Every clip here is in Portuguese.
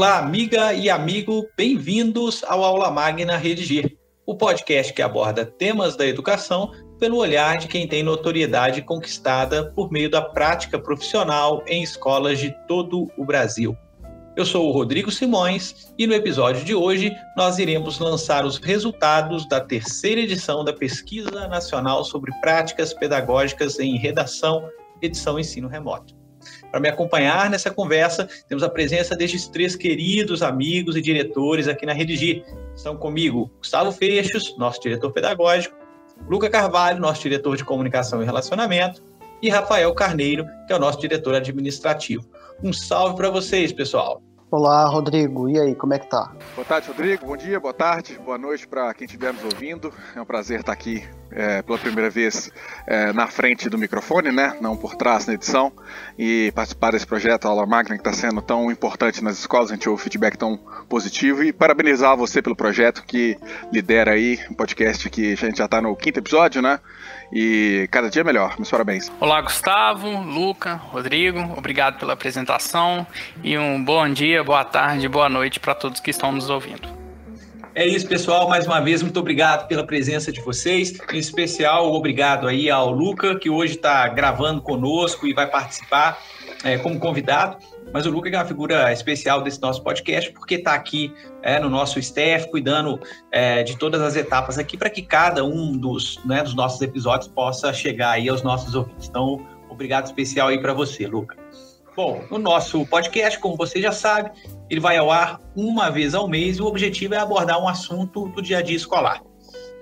Olá, amiga e amigo, bem-vindos ao Aula Magna Redigir, o podcast que aborda temas da educação pelo olhar de quem tem notoriedade conquistada por meio da prática profissional em escolas de todo o Brasil. Eu sou o Rodrigo Simões e no episódio de hoje nós iremos lançar os resultados da terceira edição da Pesquisa Nacional sobre Práticas Pedagógicas em Redação, edição Ensino Remoto. Para me acompanhar nessa conversa, temos a presença destes três queridos amigos e diretores aqui na Redigir. Estão comigo Gustavo Fechos, nosso diretor pedagógico, Luca Carvalho, nosso diretor de comunicação e relacionamento, e Rafael Carneiro, que é o nosso diretor administrativo. Um salve para vocês, pessoal. Olá, Rodrigo. E aí, como é que tá? Boa tarde, Rodrigo. Bom dia, boa tarde, boa noite para quem estiver nos ouvindo. É um prazer estar aqui é, pela primeira vez é, na frente do microfone, né? Não por trás na edição. E participar desse projeto Aula Magna que está sendo tão importante nas escolas. A gente ouve feedback tão positivo. E parabenizar você pelo projeto que lidera aí um podcast que a gente já está no quinto episódio, né? E cada dia melhor. Meus parabéns. Olá, Gustavo, Luca, Rodrigo, obrigado pela apresentação e um bom dia, boa tarde, boa noite para todos que estão nos ouvindo. É isso, pessoal. Mais uma vez, muito obrigado pela presença de vocês. Em especial, obrigado aí ao Luca, que hoje está gravando conosco e vai participar é, como convidado. Mas o Luca é uma figura especial desse nosso podcast, porque está aqui é, no nosso staff, cuidando é, de todas as etapas aqui, para que cada um dos, né, dos nossos episódios possa chegar aí aos nossos ouvintes. Então, obrigado especial aí para você, Luca. Bom, o nosso podcast, como você já sabe, ele vai ao ar uma vez ao mês e o objetivo é abordar um assunto do dia a dia escolar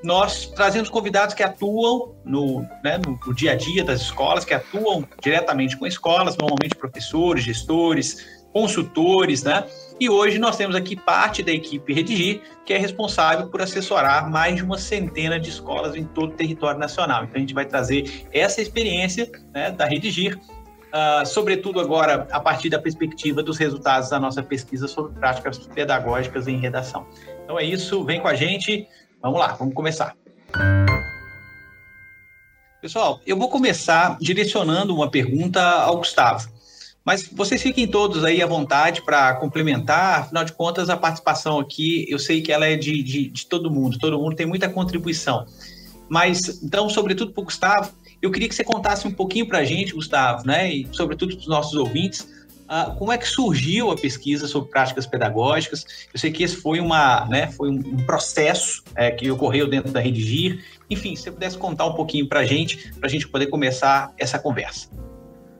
nós trazemos convidados que atuam no, né, no, dia a dia das escolas, que atuam diretamente com escolas, normalmente professores, gestores, consultores, né? E hoje nós temos aqui parte da equipe Redigir, que é responsável por assessorar mais de uma centena de escolas em todo o território nacional. Então a gente vai trazer essa experiência né, da Redigir, uh, sobretudo agora a partir da perspectiva dos resultados da nossa pesquisa sobre práticas pedagógicas em redação. Então é isso, vem com a gente. Vamos lá, vamos começar. Pessoal, eu vou começar direcionando uma pergunta ao Gustavo. Mas vocês fiquem todos aí à vontade para complementar, afinal de contas, a participação aqui, eu sei que ela é de, de, de todo mundo, todo mundo tem muita contribuição. Mas, então, sobretudo para o Gustavo, eu queria que você contasse um pouquinho para a gente, Gustavo, né, e sobretudo para os nossos ouvintes, Uh, como é que surgiu a pesquisa sobre práticas pedagógicas? Eu sei que esse foi, uma, né, foi um, processo é, que ocorreu dentro da Redigir. Enfim, se você pudesse contar um pouquinho para a gente, para a gente poder começar essa conversa.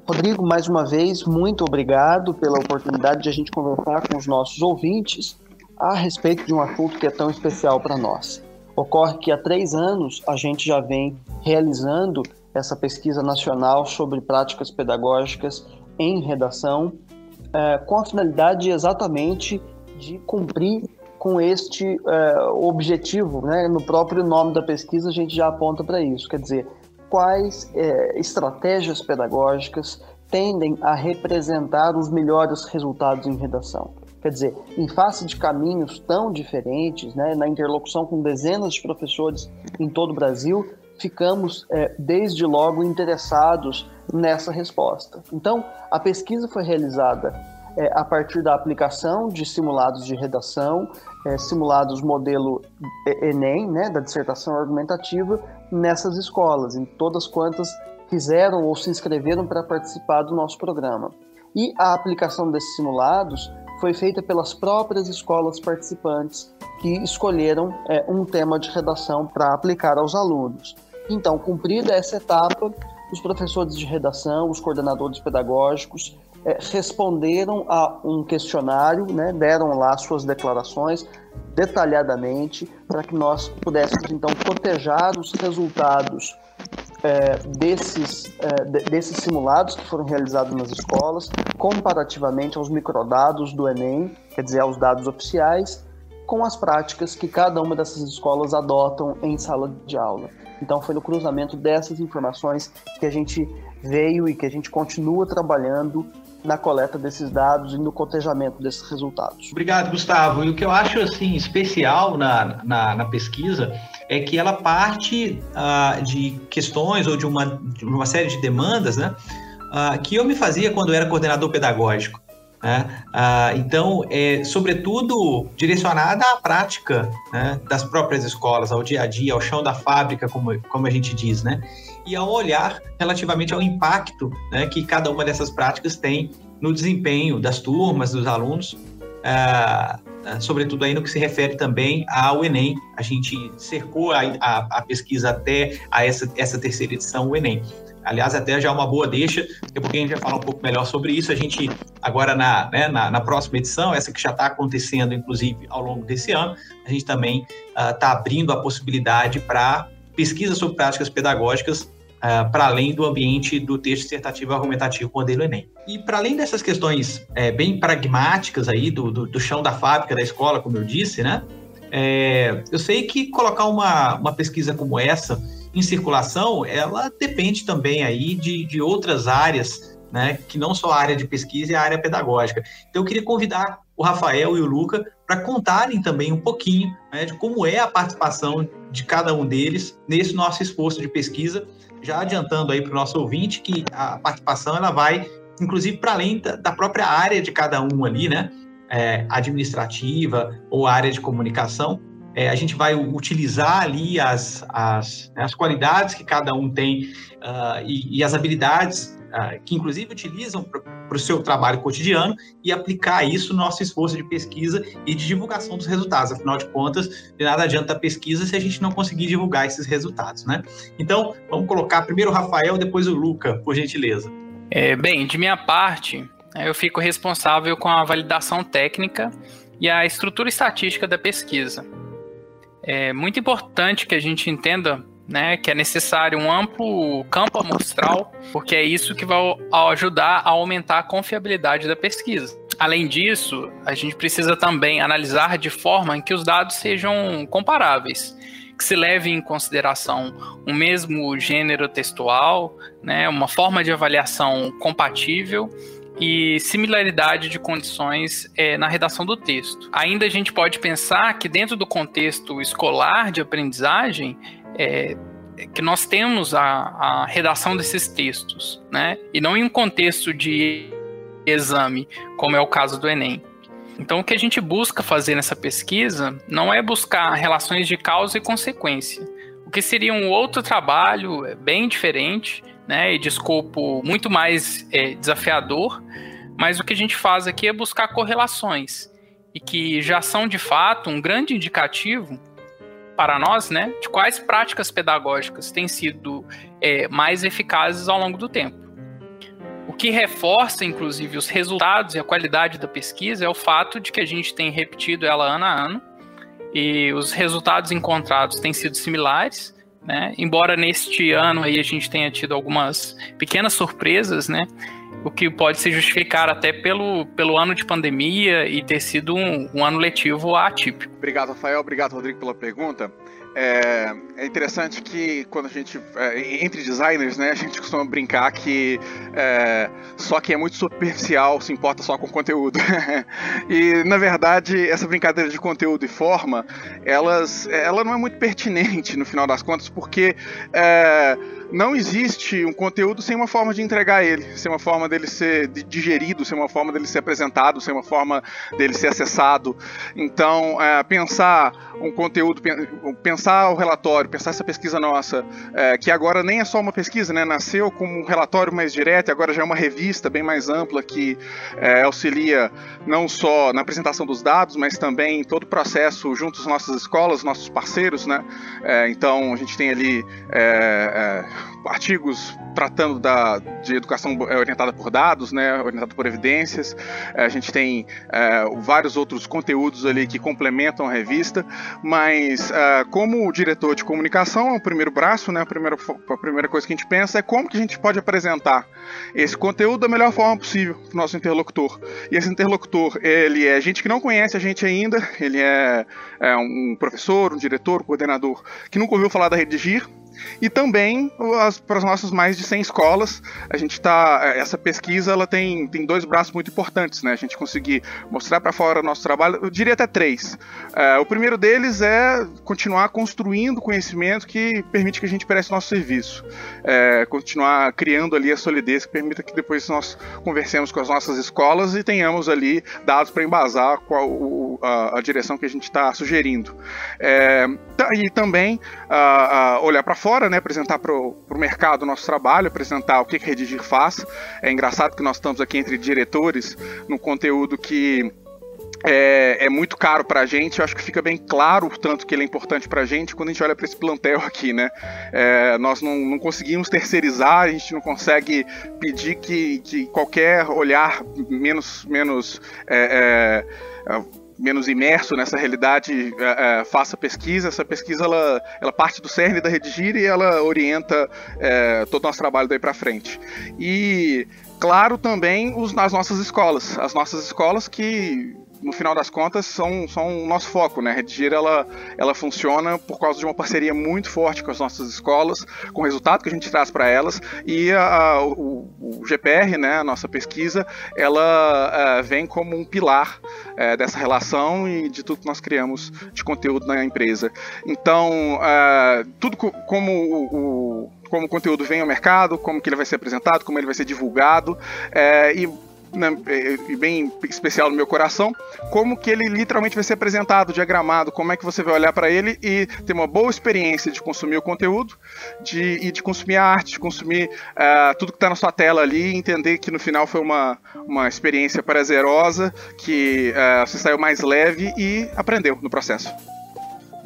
Rodrigo, mais uma vez, muito obrigado pela oportunidade de a gente conversar com os nossos ouvintes a respeito de um assunto que é tão especial para nós. Ocorre que há três anos a gente já vem realizando essa pesquisa nacional sobre práticas pedagógicas em redação, é, com a finalidade exatamente de cumprir com este é, objetivo. Né? No próprio nome da pesquisa, a gente já aponta para isso, quer dizer, quais é, estratégias pedagógicas tendem a representar os melhores resultados em redação. Quer dizer, em face de caminhos tão diferentes, né, na interlocução com dezenas de professores em todo o Brasil, ficamos é, desde logo interessados nessa resposta. Então, a pesquisa foi realizada é, a partir da aplicação de simulados de redação, é, simulados modelo Enem, né, da dissertação argumentativa, nessas escolas, em todas quantas fizeram ou se inscreveram para participar do nosso programa. E a aplicação desses simulados foi feita pelas próprias escolas participantes que escolheram é, um tema de redação para aplicar aos alunos. Então, cumprida essa etapa, os professores de redação, os coordenadores pedagógicos é, responderam a um questionário, né, deram lá suas declarações detalhadamente para que nós pudéssemos então cotejar os resultados é, desses, é, desses simulados que foram realizados nas escolas comparativamente aos microdados do Enem, quer dizer, aos dados oficiais, com as práticas que cada uma dessas escolas adotam em sala de aula. Então foi no cruzamento dessas informações que a gente veio e que a gente continua trabalhando na coleta desses dados e no cotejamento desses resultados. Obrigado, Gustavo. E o que eu acho assim especial na, na, na pesquisa é que ela parte uh, de questões ou de uma, de uma série de demandas, né, uh, que eu me fazia quando era coordenador pedagógico. Né? Ah, então, é, sobretudo direcionada à prática né, das próprias escolas, ao dia a dia, ao chão da fábrica, como, como a gente diz, né? e ao olhar relativamente ao impacto né, que cada uma dessas práticas tem no desempenho das turmas, dos alunos, ah, ah, sobretudo aí no que se refere também ao Enem. A gente cercou a, a, a pesquisa até a essa, essa terceira edição, o Enem. Aliás, até já é uma boa deixa, daqui a pouquinho a gente vai falar um pouco melhor sobre isso. A gente, agora na, né, na, na, próxima edição, essa que já está acontecendo, inclusive, ao longo desse ano, a gente também está uh, abrindo a possibilidade para pesquisa sobre práticas pedagógicas uh, para além do ambiente do texto dissertativo argumentativo modelo Enem. E para além dessas questões é, bem pragmáticas aí do, do, do, chão da fábrica da escola, como eu disse, né? É, eu sei que colocar uma, uma pesquisa como essa em circulação, ela depende também aí de, de outras áreas, né, que não só a área de pesquisa e a área pedagógica. Então, eu queria convidar o Rafael e o Luca para contarem também um pouquinho né, de como é a participação de cada um deles nesse nosso esforço de pesquisa, já adiantando aí para o nosso ouvinte que a participação ela vai, inclusive, para além da, da, própria área de cada um ali, né, é, administrativa ou área de comunicação, é, a gente vai utilizar ali as, as, né, as qualidades que cada um tem uh, e, e, as habilidades uh, que, inclusive, utilizam para o seu trabalho cotidiano e aplicar isso no nosso esforço de pesquisa e de divulgação dos resultados. Afinal de contas, de nada adianta a pesquisa se a gente não conseguir divulgar esses resultados, né? Então, vamos colocar primeiro o Rafael, depois o Luca, por gentileza. É, bem, de minha parte, eu fico responsável com a validação técnica e a estrutura estatística da pesquisa. É muito importante que a gente entenda né, que é necessário um amplo campo amostral, porque é isso que vai ajudar a aumentar a confiabilidade da pesquisa. Além disso, a gente precisa também analisar de forma em que os dados sejam comparáveis, que se leve em consideração o mesmo gênero textual, né, uma forma de avaliação compatível e similaridade de condições é, na redação do texto. Ainda a gente pode pensar que dentro do contexto escolar de aprendizagem, é, que nós temos a, a, redação desses textos, né? E não em um contexto de exame, como é o caso do Enem. Então, o que a gente busca fazer nessa pesquisa não é buscar relações de causa e consequência, o que seria um outro trabalho é, bem diferente, né, e de escopo muito mais é, desafiador, mas o que a gente faz aqui é buscar correlações e que já são de fato um grande indicativo para nós, né, de quais práticas pedagógicas têm sido é, mais eficazes ao longo do tempo. O que reforça, inclusive, os resultados e a qualidade da pesquisa é o fato de que a gente tem repetido ela ano a ano e os resultados encontrados têm sido similares, né? Embora neste ano aí a gente tenha tido algumas pequenas surpresas, né? O que pode se justificar até pelo, pelo ano de pandemia e ter sido um, um ano letivo atípico. Obrigado, Rafael. Obrigado, Rodrigo, pela pergunta. É, é, interessante que quando a gente, é, entre designers, né, a gente costuma brincar que é, só quem é muito superficial se importa só com conteúdo. e, na verdade, essa brincadeira de conteúdo e forma, elas, ela não é muito pertinente no final das contas, porque é, não existe um conteúdo sem uma forma de entregar ele, sem uma forma dele ser digerido, sem uma forma dele ser apresentado, sem uma forma dele ser acessado. Então, é, pensar um conteúdo, pensar o relatório, pensar essa pesquisa nossa, é, que agora nem é só uma pesquisa, né? Nasceu como um relatório mais direto, agora já é uma revista bem mais ampla que é, auxilia não só na apresentação dos dados, mas também em todo o processo junto às nossas escolas, nossos parceiros, né? É, então, a gente tem ali é, é, artigos tratando da, de educação é, orientada por dados, né, orientada por evidências. É, a gente tem é, vários outros conteúdos ali que complementam a revista, mas é, como diretor de comunicação, o primeiro braço, né, a, primeira, a primeira coisa que a gente pensa é como que a gente pode apresentar esse conteúdo da melhor forma possível para o nosso interlocutor. E esse interlocutor, ele é gente que não conhece a gente ainda, ele é, é um professor, um diretor, um coordenador que nunca ouviu falar da Redigir, e também para as nossas mais de 100 escolas. A gente está essa pesquisa ela tem, tem dois braços muito importantes, né? A gente conseguir mostrar para fora o nosso trabalho, eu diria até três. É, o primeiro deles é continuar construindo conhecimento que permite que a gente preste nosso serviço, é, continuar criando ali a solidez que permita que depois nós conversemos com as nossas escolas e tenhamos ali dados para embasar qual o, a, a, direção que a gente está sugerindo. É, e também olhar para fora, né, apresentar para o mercado o nosso trabalho, apresentar o que, que Redigir faz. É engraçado que nós estamos aqui entre diretores no conteúdo que é, é, muito caro para a gente. Eu acho que fica bem claro o tanto que ele é importante para a gente quando a gente olha para esse plantel aqui, né? É, nós não, não, conseguimos terceirizar, a gente não consegue pedir que, que qualquer olhar menos, menos é, é menos imerso nessa realidade é, é, faça pesquisa. Essa pesquisa ela, ela parte do cerne da Redigir e ela orienta é, todo o nosso trabalho daí para frente. E claro também os, as nossas escolas, as nossas escolas que no final das contas, são, são o nosso foco, né? Redigir, ela, ela funciona por causa de uma parceria muito forte com as nossas escolas, com o resultado que a gente traz para elas, e a, a, o, o, GPR, né, a nossa pesquisa, ela uh, vem como um pilar uh, dessa relação e de tudo que nós criamos de conteúdo na empresa. Então, uh, tudo co como o, o como o conteúdo vem ao mercado, como que ele vai ser apresentado, como ele vai ser divulgado, é, e né, e bem especial no meu coração, como que ele literalmente vai ser apresentado, diagramado, como é que você vai olhar para ele e ter uma boa experiência de consumir o conteúdo de, e de consumir a arte, de consumir uh, tudo que está na sua tela ali e entender que no final foi uma, uma experiência prazerosa, que uh, você saiu mais leve e aprendeu no processo.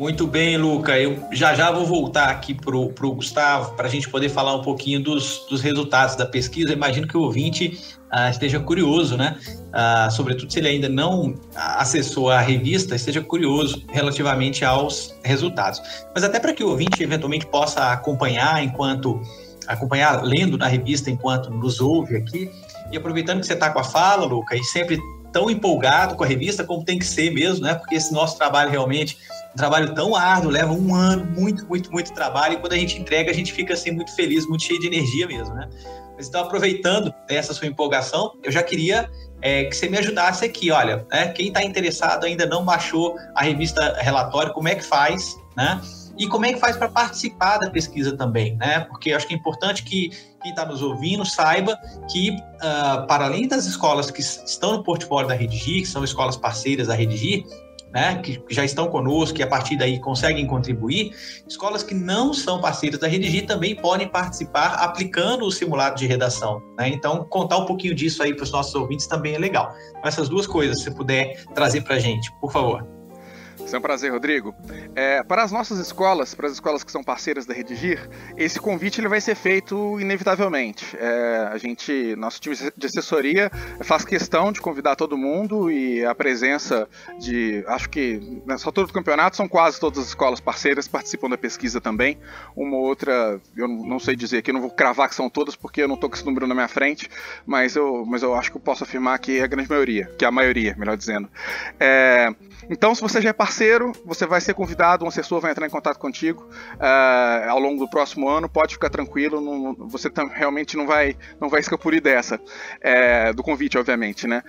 Muito bem, Luca. Eu já já vou voltar aqui para o Gustavo para a gente poder falar um pouquinho dos, dos resultados da pesquisa. imagino que o ouvinte uh, esteja curioso, né? Uh, sobretudo se ele ainda não acessou a revista, esteja curioso relativamente aos resultados. Mas até para que o ouvinte eventualmente possa acompanhar enquanto acompanhar lendo na revista enquanto nos ouve aqui. E aproveitando que você está com a fala, Luca, e sempre tão empolgado com a revista como tem que ser mesmo, né? Porque esse nosso trabalho realmente um trabalho tão árduo, leva um ano, muito, muito, muito trabalho, e quando a gente entrega, a gente fica assim muito feliz, muito cheio de energia mesmo, né? Mas então, aproveitando essa sua empolgação, eu já queria é, que você me ajudasse aqui, olha, né? Quem está interessado ainda não baixou a revista Relatório, como é que faz, né? E como é que faz para participar da pesquisa também, né? Porque acho que é importante que quem está nos ouvindo saiba que, uh, para além das escolas que estão no portfólio da Redigir, que são escolas parceiras da Redigir, né, que, já estão conosco e a partir daí conseguem contribuir, escolas que não são parceiras da Redigir também podem participar aplicando o simulado de redação. Né? Então, contar um pouquinho disso aí para os nossos ouvintes também é legal. Então, essas duas coisas, se você puder trazer para a gente, por favor. É um prazer, Rodrigo. É, para as nossas escolas, para as escolas que são parceiras da Redigir, esse convite ele vai ser feito inevitavelmente. É, a gente, nosso time de assessoria faz questão de convidar todo mundo e a presença de, acho que nessa altura do campeonato são quase todas as escolas parceiras participam da pesquisa também. Uma ou outra, eu não sei dizer aqui, não vou cravar que são todas porque eu não estou com esse número na minha frente, mas eu, mas eu acho que eu posso afirmar que é a grande maioria, que é a maioria, melhor dizendo. É, então, se você já é parceiro, você vai ser convidado, um assessor vai entrar em contato contigo uh, ao longo do próximo ano. Pode ficar tranquilo, não, você realmente não vai, não vai escapulir dessa, é, do convite, obviamente, né?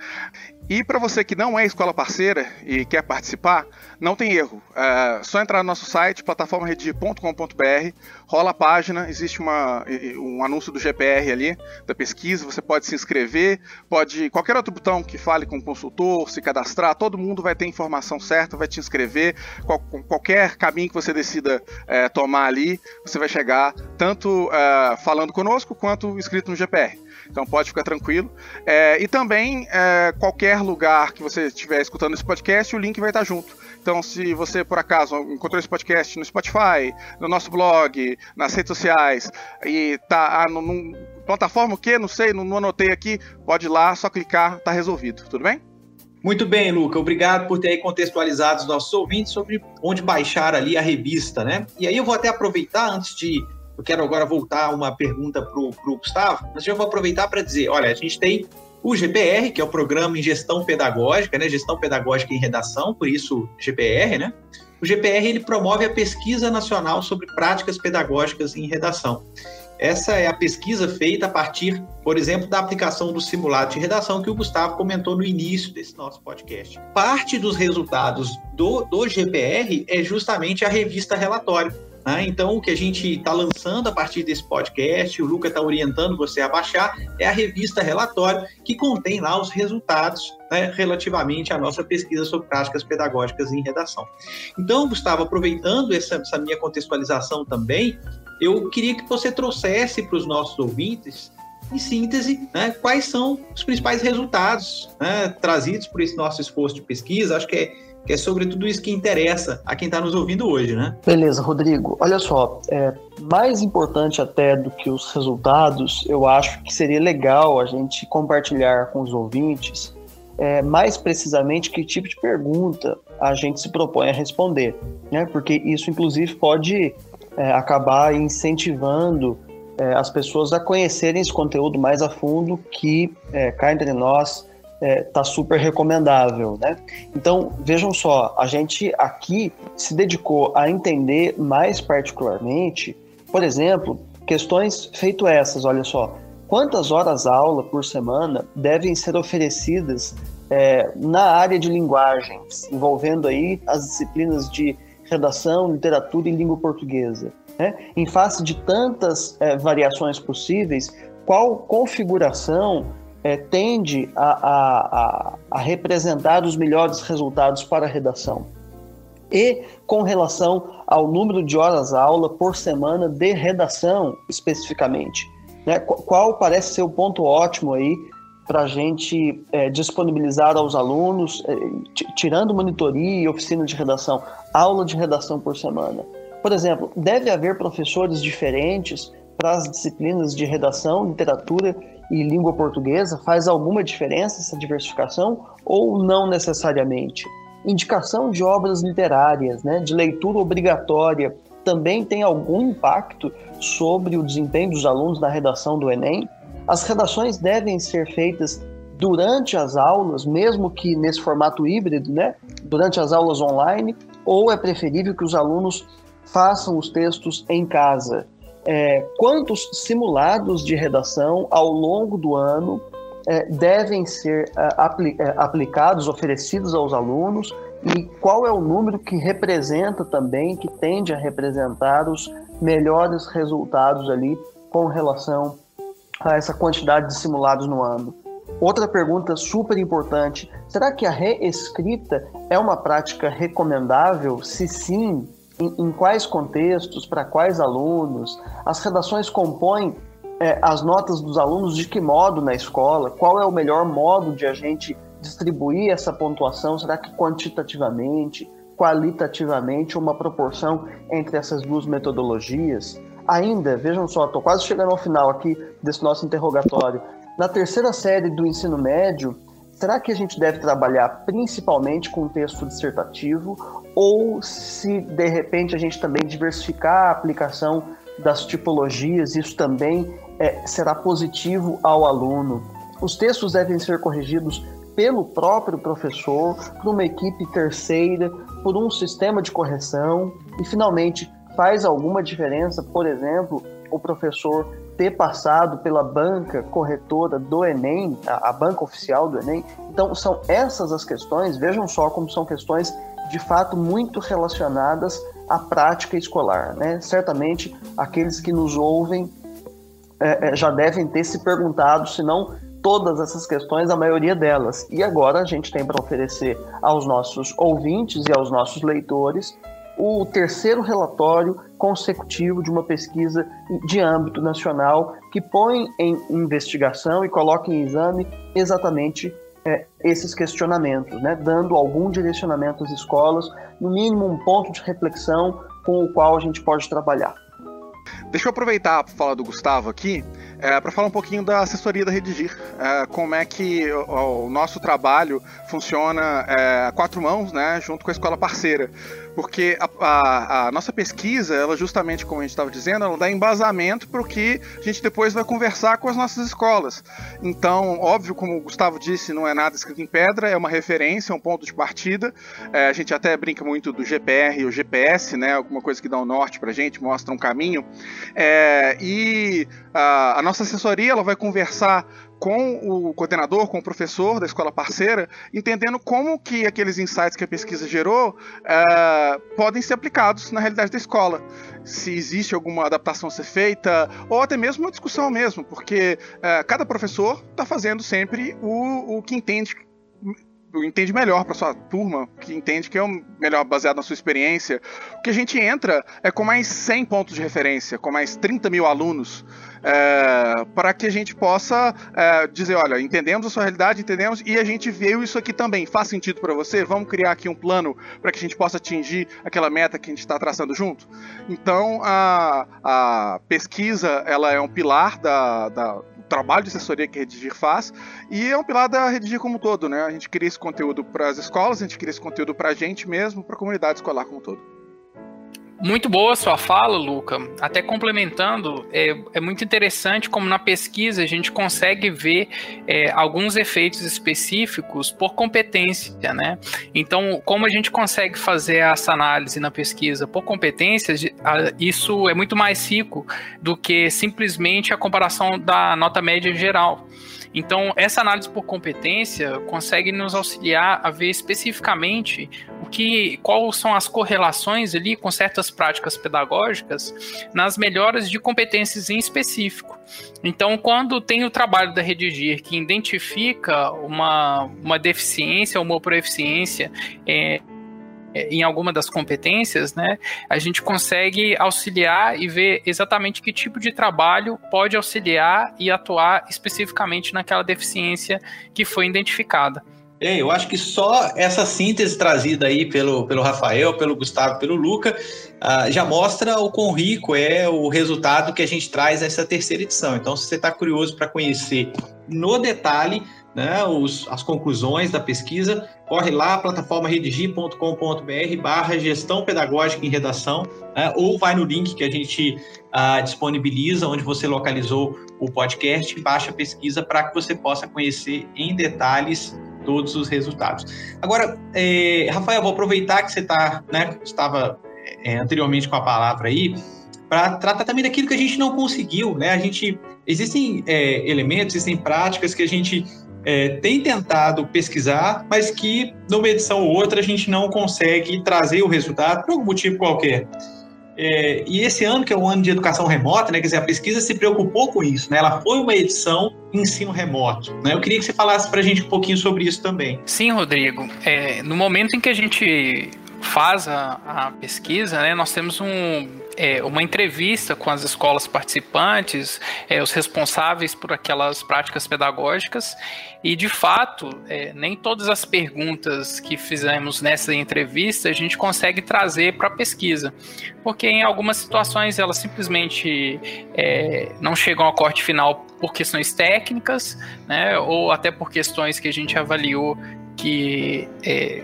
E para você que não é escola parceira e quer participar, não tem erro. É só entrar no nosso site, plataformaredir.com.br, rola a página, existe uma, um anúncio do GPR ali, da pesquisa, você pode se inscrever, pode. Qualquer outro botão que fale com o consultor, se cadastrar, todo mundo vai ter informação certa, vai te inscrever. Qual, qualquer caminho que você decida é, tomar ali, você vai chegar tanto é, falando conosco quanto inscrito no GPR. Então pode ficar tranquilo. É, e também, é, qualquer lugar que você estiver escutando esse podcast, o link vai estar junto. Então, se você por acaso encontrou esse podcast no Spotify, no nosso blog, nas redes sociais, e tá ah, num, plataforma o quê? Não sei, não, não anotei aqui, pode ir lá, só clicar, tá resolvido. Tudo bem? Muito bem, Luca. Obrigado por ter contextualizado os nossos ouvintes sobre onde baixar ali a revista, né? E aí eu vou até aproveitar antes de eu quero agora voltar uma pergunta para o Gustavo, mas já vou aproveitar para dizer: olha, a gente tem o GPR, que é o Programa em Gestão Pedagógica, né? Gestão Pedagógica em Redação, por isso GPR, né? o GPR ele promove a pesquisa nacional sobre práticas pedagógicas em redação. Essa é a pesquisa feita a partir, por exemplo, da aplicação do simulado de redação que o Gustavo comentou no início desse nosso podcast. Parte dos resultados do, do GPR é justamente a revista relatório. Né? Então, o que a gente está lançando a partir desse podcast, o Luca está orientando você a baixar, é a revista relatório, que contém lá os resultados né, relativamente à nossa pesquisa sobre práticas pedagógicas em redação. Então, Gustavo, aproveitando essa, essa minha contextualização também, eu queria que você trouxesse para os nossos ouvintes, em síntese, né, quais são os principais resultados né, trazidos por esse nosso esforço de pesquisa. Acho que é, que é sobre tudo isso que interessa a quem está nos ouvindo hoje, né? Beleza, Rodrigo. Olha só, é, mais importante até do que os resultados, eu acho que seria legal a gente compartilhar com os ouvintes é, mais precisamente que tipo de pergunta a gente se propõe a responder, né? Porque isso, inclusive, pode é, acabar incentivando é, as pessoas a conhecerem esse conteúdo mais a fundo, que é, cá entre nós está é, super recomendável, né? Então vejam só, a gente aqui se dedicou a entender mais particularmente, por exemplo, questões feito essas, olha só, quantas horas aula por semana devem ser oferecidas é, na área de linguagens, envolvendo aí as disciplinas de redação, literatura e língua portuguesa. Né? Em face de tantas é, variações possíveis, qual configuração é, tende a, a, a, a, representar os melhores resultados para a redação? E com relação ao número de horas-aula por semana de redação, especificamente. Né? Qual parece ser o ponto ótimo aí para a gente é, disponibilizar aos alunos, é, tirando monitoria e oficina de redação, aula de redação por semana. Por exemplo, deve haver professores diferentes para as disciplinas de redação, literatura e língua portuguesa? Faz alguma diferença essa diversificação ou não necessariamente? Indicação de obras literárias, né, de leitura obrigatória, também tem algum impacto sobre o desempenho dos alunos na redação do Enem? As redações devem ser feitas durante as aulas, mesmo que nesse formato híbrido, né? Durante as aulas online, ou é preferível que os alunos façam os textos em casa? É, quantos simulados de redação ao longo do ano é, devem ser é, apli é, aplicados, oferecidos aos alunos? E qual é o número que representa também, que tende a representar os melhores resultados ali com relação a essa quantidade de simulados no ano. Outra pergunta super importante: será que a reescrita é uma prática recomendável? Se sim, em, em quais contextos, para quais alunos? As redações compõem é, as notas dos alunos de que modo na escola? Qual é o melhor modo de a gente distribuir essa pontuação? Será que quantitativamente, qualitativamente, uma proporção entre essas duas metodologias? Ainda, vejam só, estou quase chegando ao final aqui desse nosso interrogatório. Na terceira série do ensino médio, será que a gente deve trabalhar principalmente com texto dissertativo ou se de repente a gente também diversificar a aplicação das tipologias, isso também é, será positivo ao aluno? Os textos devem ser corrigidos pelo próprio professor, por uma equipe terceira, por um sistema de correção e, finalmente, faz alguma diferença, por exemplo, o professor ter passado pela banca corretora do Enem, a, a, banca oficial do Enem. Então, são essas as questões, vejam só como são questões de fato muito relacionadas à prática escolar. Né? Certamente, aqueles que nos ouvem é, é já devem ter se perguntado se não todas essas questões, a maioria delas. E agora a gente tem para oferecer aos nossos ouvintes e aos nossos leitores o terceiro relatório consecutivo de uma pesquisa de âmbito nacional que põe em investigação e coloca em exame exatamente é, esses questionamentos, né, dando algum direcionamento às escolas, no mínimo um ponto de reflexão com o qual a gente pode trabalhar. Deixa eu aproveitar para falar do Gustavo aqui, é, para falar um pouquinho da assessoria da Redigir. É, como é que o, o nosso trabalho funciona é, a quatro mãos, né, junto com a escola parceira. porque a, a, a nossa pesquisa, ela justamente, como a gente estava dizendo, ela dá embasamento para o que a gente depois vai conversar com as nossas escolas. Então, óbvio, como o Gustavo disse, não é nada escrito em pedra, é uma referência, é um ponto de partida. É, a gente até brinca muito do GPR e o GPS, né? Alguma coisa que dá um norte para a gente, mostra um caminho. É, e a, a nossa assessoria ela vai conversar com o coordenador, com o professor da escola parceira, entendendo como que aqueles insights que a pesquisa gerou uh, podem ser aplicados na realidade da escola. Se existe alguma adaptação a ser feita, ou até mesmo uma discussão mesmo, porque uh, cada professor está fazendo sempre o, o que entende entende melhor para sua turma, que entende que é o melhor baseado na sua experiência. O que a gente entra é com mais 100 pontos de referência, com mais 30 mil alunos é, para que a gente possa é, dizer, olha, entendemos a sua realidade, entendemos, e a gente viu isso aqui também. Faz sentido para você? Vamos criar aqui um plano para que a gente possa atingir aquela meta que a gente está traçando junto? Então, a, a pesquisa ela é um pilar da, da trabalho de assessoria que a Redigir faz e é um pilar da Redigir como um todo, né? A gente cria esse conteúdo para as escolas, a gente cria esse conteúdo para a gente mesmo, para a comunidade escolar como um todo. Muito boa sua fala, Luca. Até complementando, é, é muito interessante como na pesquisa a gente consegue ver é, alguns efeitos específicos por competência, né? Então, como a gente consegue fazer essa análise na pesquisa por competências, isso é muito mais rico do que simplesmente a comparação da nota média geral. Então, essa análise por competência consegue nos auxiliar a ver especificamente o que, quais são as correlações ali com certas práticas pedagógicas nas melhoras de competências em específico. Então, quando tem o trabalho da Redigir que identifica uma, uma deficiência ou uma proeficiência é, em alguma das competências, né, a gente consegue auxiliar e ver exatamente que tipo de trabalho pode auxiliar e atuar especificamente naquela deficiência que foi identificada. É, eu acho que só essa síntese trazida aí pelo, pelo Rafael, pelo Gustavo, pelo Luca, uh, já mostra o quão rico é o resultado que a gente traz nessa terceira edição. Então, se você está curioso para conhecer no detalhe né, os, as conclusões da pesquisa, corre lá, plataforma redigir.com.br barra gestão pedagógica em redação, né, ou vai no link que a gente uh, disponibiliza, onde você localizou o podcast, baixa a pesquisa para que você possa conhecer em detalhes todos os resultados. Agora, é, Rafael, vou aproveitar que você tá, né, estava é, anteriormente com a palavra aí, para tratar também daquilo que a gente não conseguiu, né? A gente existem é, elementos, existem práticas que a gente é, tem tentado pesquisar, mas que numa edição ou outra a gente não consegue trazer o resultado por algum motivo qualquer. É, e esse ano, que é o ano de educação remota, né, quer dizer, a pesquisa se preocupou com isso, né, ela foi uma edição ensino remoto. Né, eu queria que você falasse para a gente um pouquinho sobre isso também. Sim, Rodrigo. É, no momento em que a gente faz a, a pesquisa, né, nós temos um, é, uma entrevista com as escolas participantes, é, os responsáveis por aquelas práticas pedagógicas, e de fato, é, nem todas as perguntas que fizemos nessa entrevista a gente consegue trazer para a pesquisa, porque em algumas situações elas simplesmente é, não chegam ao corte final por questões técnicas, né, ou até por questões que a gente avaliou que é,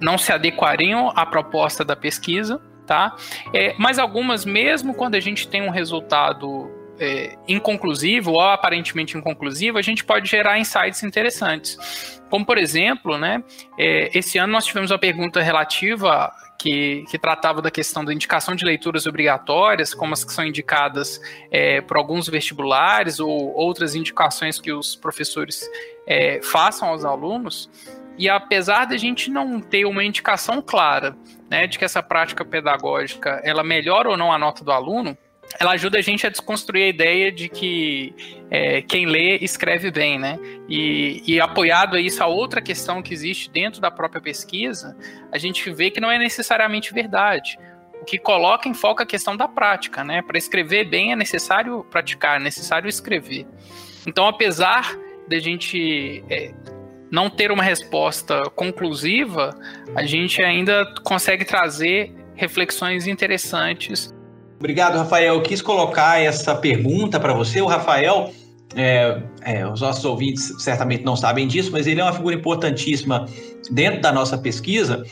não se adequariam à proposta da pesquisa, tá? É, mas algumas, mesmo quando a gente tem um resultado é, inconclusivo ou aparentemente inconclusivo, a gente pode gerar insights interessantes. Como, por exemplo, né, é, esse ano nós tivemos uma pergunta relativa que, que, tratava da questão da indicação de leituras obrigatórias, como as que são indicadas é, por alguns vestibulares ou outras indicações que os professores é, façam aos alunos. E apesar de a gente não ter uma indicação clara né, de que essa prática pedagógica ela melhora ou não a nota do aluno, ela ajuda a gente a desconstruir a ideia de que é, quem lê escreve bem, né? E, e, apoiado a isso, a outra questão que existe dentro da própria pesquisa, a gente vê que não é necessariamente verdade. O que coloca em foco a questão da prática, né? Para escrever bem é necessário praticar, é necessário escrever. Então, apesar de a gente é, não ter uma resposta conclusiva, a gente ainda consegue trazer reflexões interessantes. Obrigado, Rafael. Eu quis colocar essa pergunta para você. O Rafael, é, é, os nossos ouvintes certamente não sabem disso, mas ele é uma figura importantíssima dentro da nossa pesquisa.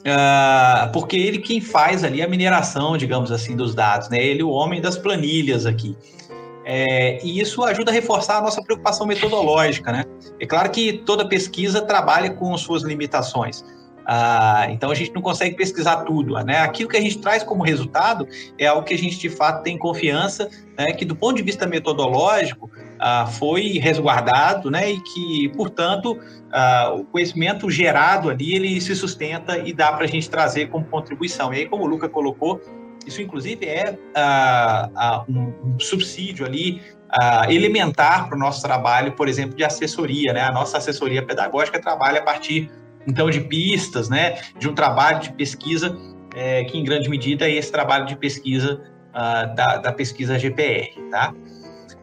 uh, porque ele quem faz ali a mineração, digamos assim, dos dados, né? Ele é o homem das planilhas aqui. É, e isso ajuda a reforçar a nossa preocupação metodológica, né? É claro que toda pesquisa trabalha com suas limitações. Ah, então a gente não consegue pesquisar tudo, né? Aquilo que a gente traz como resultado é algo que a gente de fato tem confiança, né? Que do ponto de vista metodológico ah, foi resguardado, né? E que, portanto, ah, o conhecimento gerado ali ele se sustenta e dá para a gente trazer como contribuição. E aí, como o Luca colocou, isso inclusive é um, um subsídio ali Uh, elementar para o nosso trabalho, por exemplo, de assessoria. Né? A nossa assessoria pedagógica trabalha a partir então de pistas, né, de um trabalho de pesquisa é, que em grande medida é esse trabalho de pesquisa uh, da, da, pesquisa GPR, tá?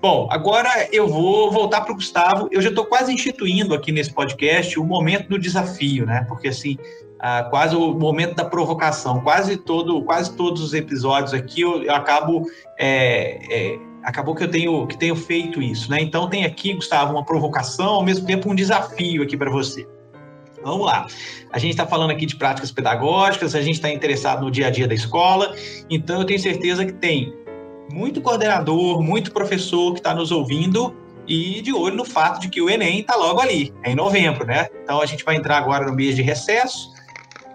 Bom, agora eu vou voltar para o Gustavo. Eu já estou quase instituindo aqui nesse podcast o momento do desafio, né? Porque assim, uh, quase o momento da provocação. Quase todo, quase todos os episódios aqui eu, eu acabo é, é, acabou que eu tenho que tenho feito isso, né? Então tem aqui, Gustavo, uma provocação, ao mesmo tempo um desafio aqui para você. Vamos lá. A gente está falando aqui de práticas pedagógicas, a gente está interessado no dia a dia da escola, então eu tenho certeza que tem muito coordenador, muito professor que está nos ouvindo e de olho no fato de que o Enem está logo ali, é em novembro, né? Então a gente vai entrar agora no mês de recesso,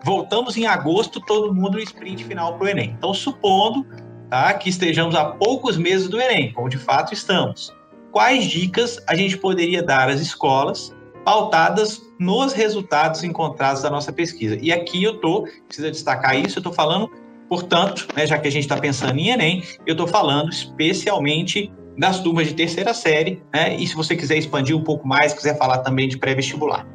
voltamos em agosto, todo mundo no sprint final para o Enem. Então, supondo tá, que estejamos a poucos meses do Enem, como de fato estamos, quais dicas a gente poderia dar às escolas pautadas nos resultados encontrados da nossa pesquisa. E aqui eu estou, precisa destacar isso, eu estou falando, portanto, né, já que a gente está pensando em Enem, eu estou falando especialmente das turmas de terceira série, né, e se você quiser expandir um pouco mais, quiser falar também de pré-vestibular.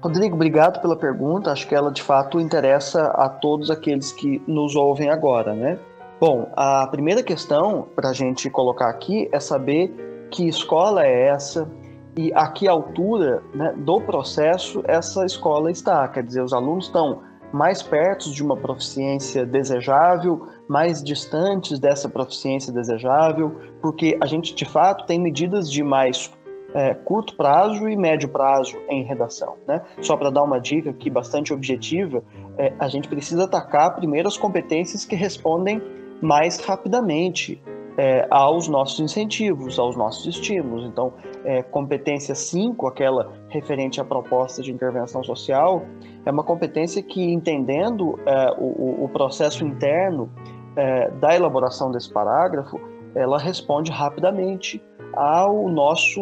Rodrigo, obrigado pela pergunta. Acho que ela de fato interessa a todos aqueles que nos ouvem agora, né? Bom, a primeira questão para a gente colocar aqui é saber que escola é essa, e a que altura né, do processo essa escola está. Quer dizer, os alunos estão mais perto de uma proficiência desejável, mais distantes dessa proficiência desejável, porque a gente de fato tem medidas de mais é, curto prazo e médio prazo em redação. Né? Só para dar uma dica aqui bastante objetiva, é, a gente precisa atacar primeiro as competências que respondem mais rapidamente é, aos nossos incentivos, aos nossos estímulos. Então, é, competência 5, aquela referente à proposta de intervenção social, é uma competência que, entendendo é, o, o, processo interno é, da elaboração desse parágrafo, ela responde rapidamente ao nosso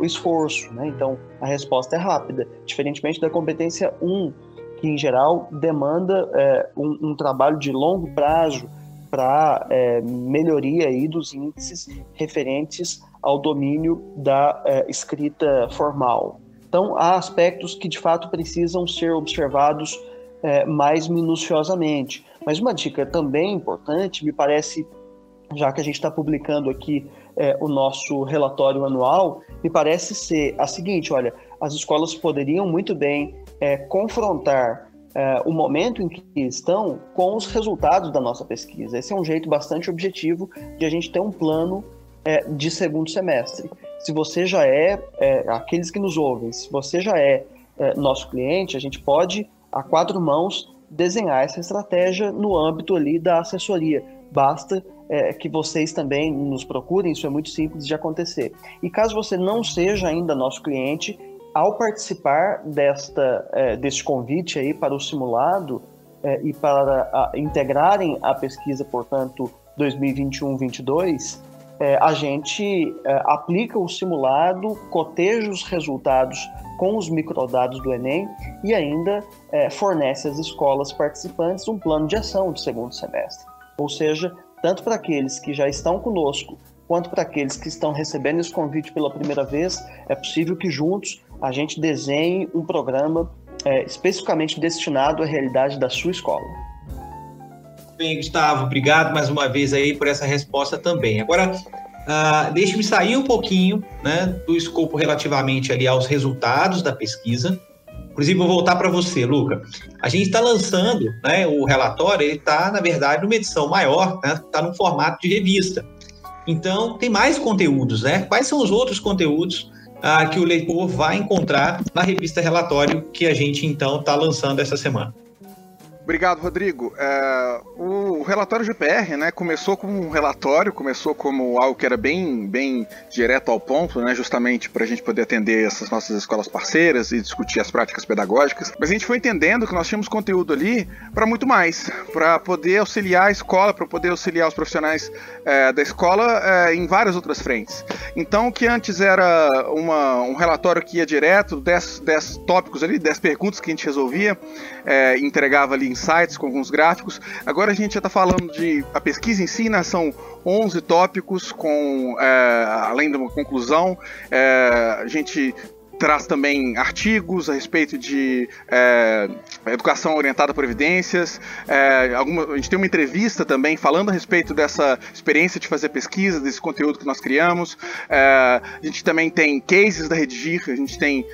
esforço. Né? Então, a resposta é rápida, diferentemente da competência 1, um, que, em geral, demanda é, um, um trabalho de longo prazo, para é, melhoria aí dos índices referentes ao domínio da é, escrita formal. Então, há aspectos que de fato precisam ser observados é, mais minuciosamente. Mas uma dica também importante, me parece, já que a gente está publicando aqui é, o nosso relatório anual, me parece ser a seguinte: olha, as escolas poderiam muito bem é, confrontar é, o momento em que estão com os resultados da nossa pesquisa. Esse é um jeito bastante objetivo de a gente ter um plano é, de segundo semestre. Se você já é, é, aqueles que nos ouvem, se você já é, é nosso cliente, a gente pode, a quatro mãos, desenhar essa estratégia no âmbito ali da assessoria. Basta é, que vocês também nos procurem, isso é muito simples de acontecer. E caso você não seja ainda nosso cliente, ao participar desta, é, deste convite aí para o simulado é, e para a, integrarem a pesquisa, portanto, 2021-22, é, a gente é, aplica o simulado, coteja os resultados com os microdados do Enem e ainda é, fornece às escolas participantes um plano de ação de segundo semestre. Ou seja, tanto para aqueles que já estão conosco quanto para aqueles que estão recebendo esse convite pela primeira vez, é possível que juntos a gente desenhe um programa é, especificamente destinado à realidade da sua escola. Bem, Gustavo, obrigado mais uma vez aí por essa resposta também. Agora, uh, deixe-me sair um pouquinho né, do escopo relativamente ali aos resultados da pesquisa. Inclusive, vou voltar para você, Luca. A gente está lançando né, o relatório, ele está, na verdade, numa edição maior, está né, tá no formato de revista. Então, tem mais conteúdos, né? Quais são os outros conteúdos ah, que o leitor vai encontrar na revista Relatório que a gente então está lançando essa semana. Obrigado, Rodrigo. É, o relatório GPR, né, começou como um relatório, começou como algo que era bem, bem direto ao ponto, né, justamente para a gente poder atender essas nossas escolas parceiras e discutir as práticas pedagógicas. Mas a gente foi entendendo que nós tínhamos conteúdo ali para muito mais, para poder auxiliar a escola, para poder auxiliar os profissionais é, da escola é, em várias outras frentes. Então, o que antes era uma, um relatório que ia direto, 10 tópicos ali, 10 perguntas que a gente resolvia, entregava ali insights com alguns gráficos. Agora a gente já está falando de a pesquisa em si, né? São 11 tópicos com é, além de uma conclusão. É, a gente traz também artigos a respeito de é, educação orientada por evidências. É, alguma, a gente tem uma entrevista também falando a respeito dessa experiência de fazer pesquisa, desse conteúdo que nós criamos. É, a gente também tem cases da Redigir, a gente tem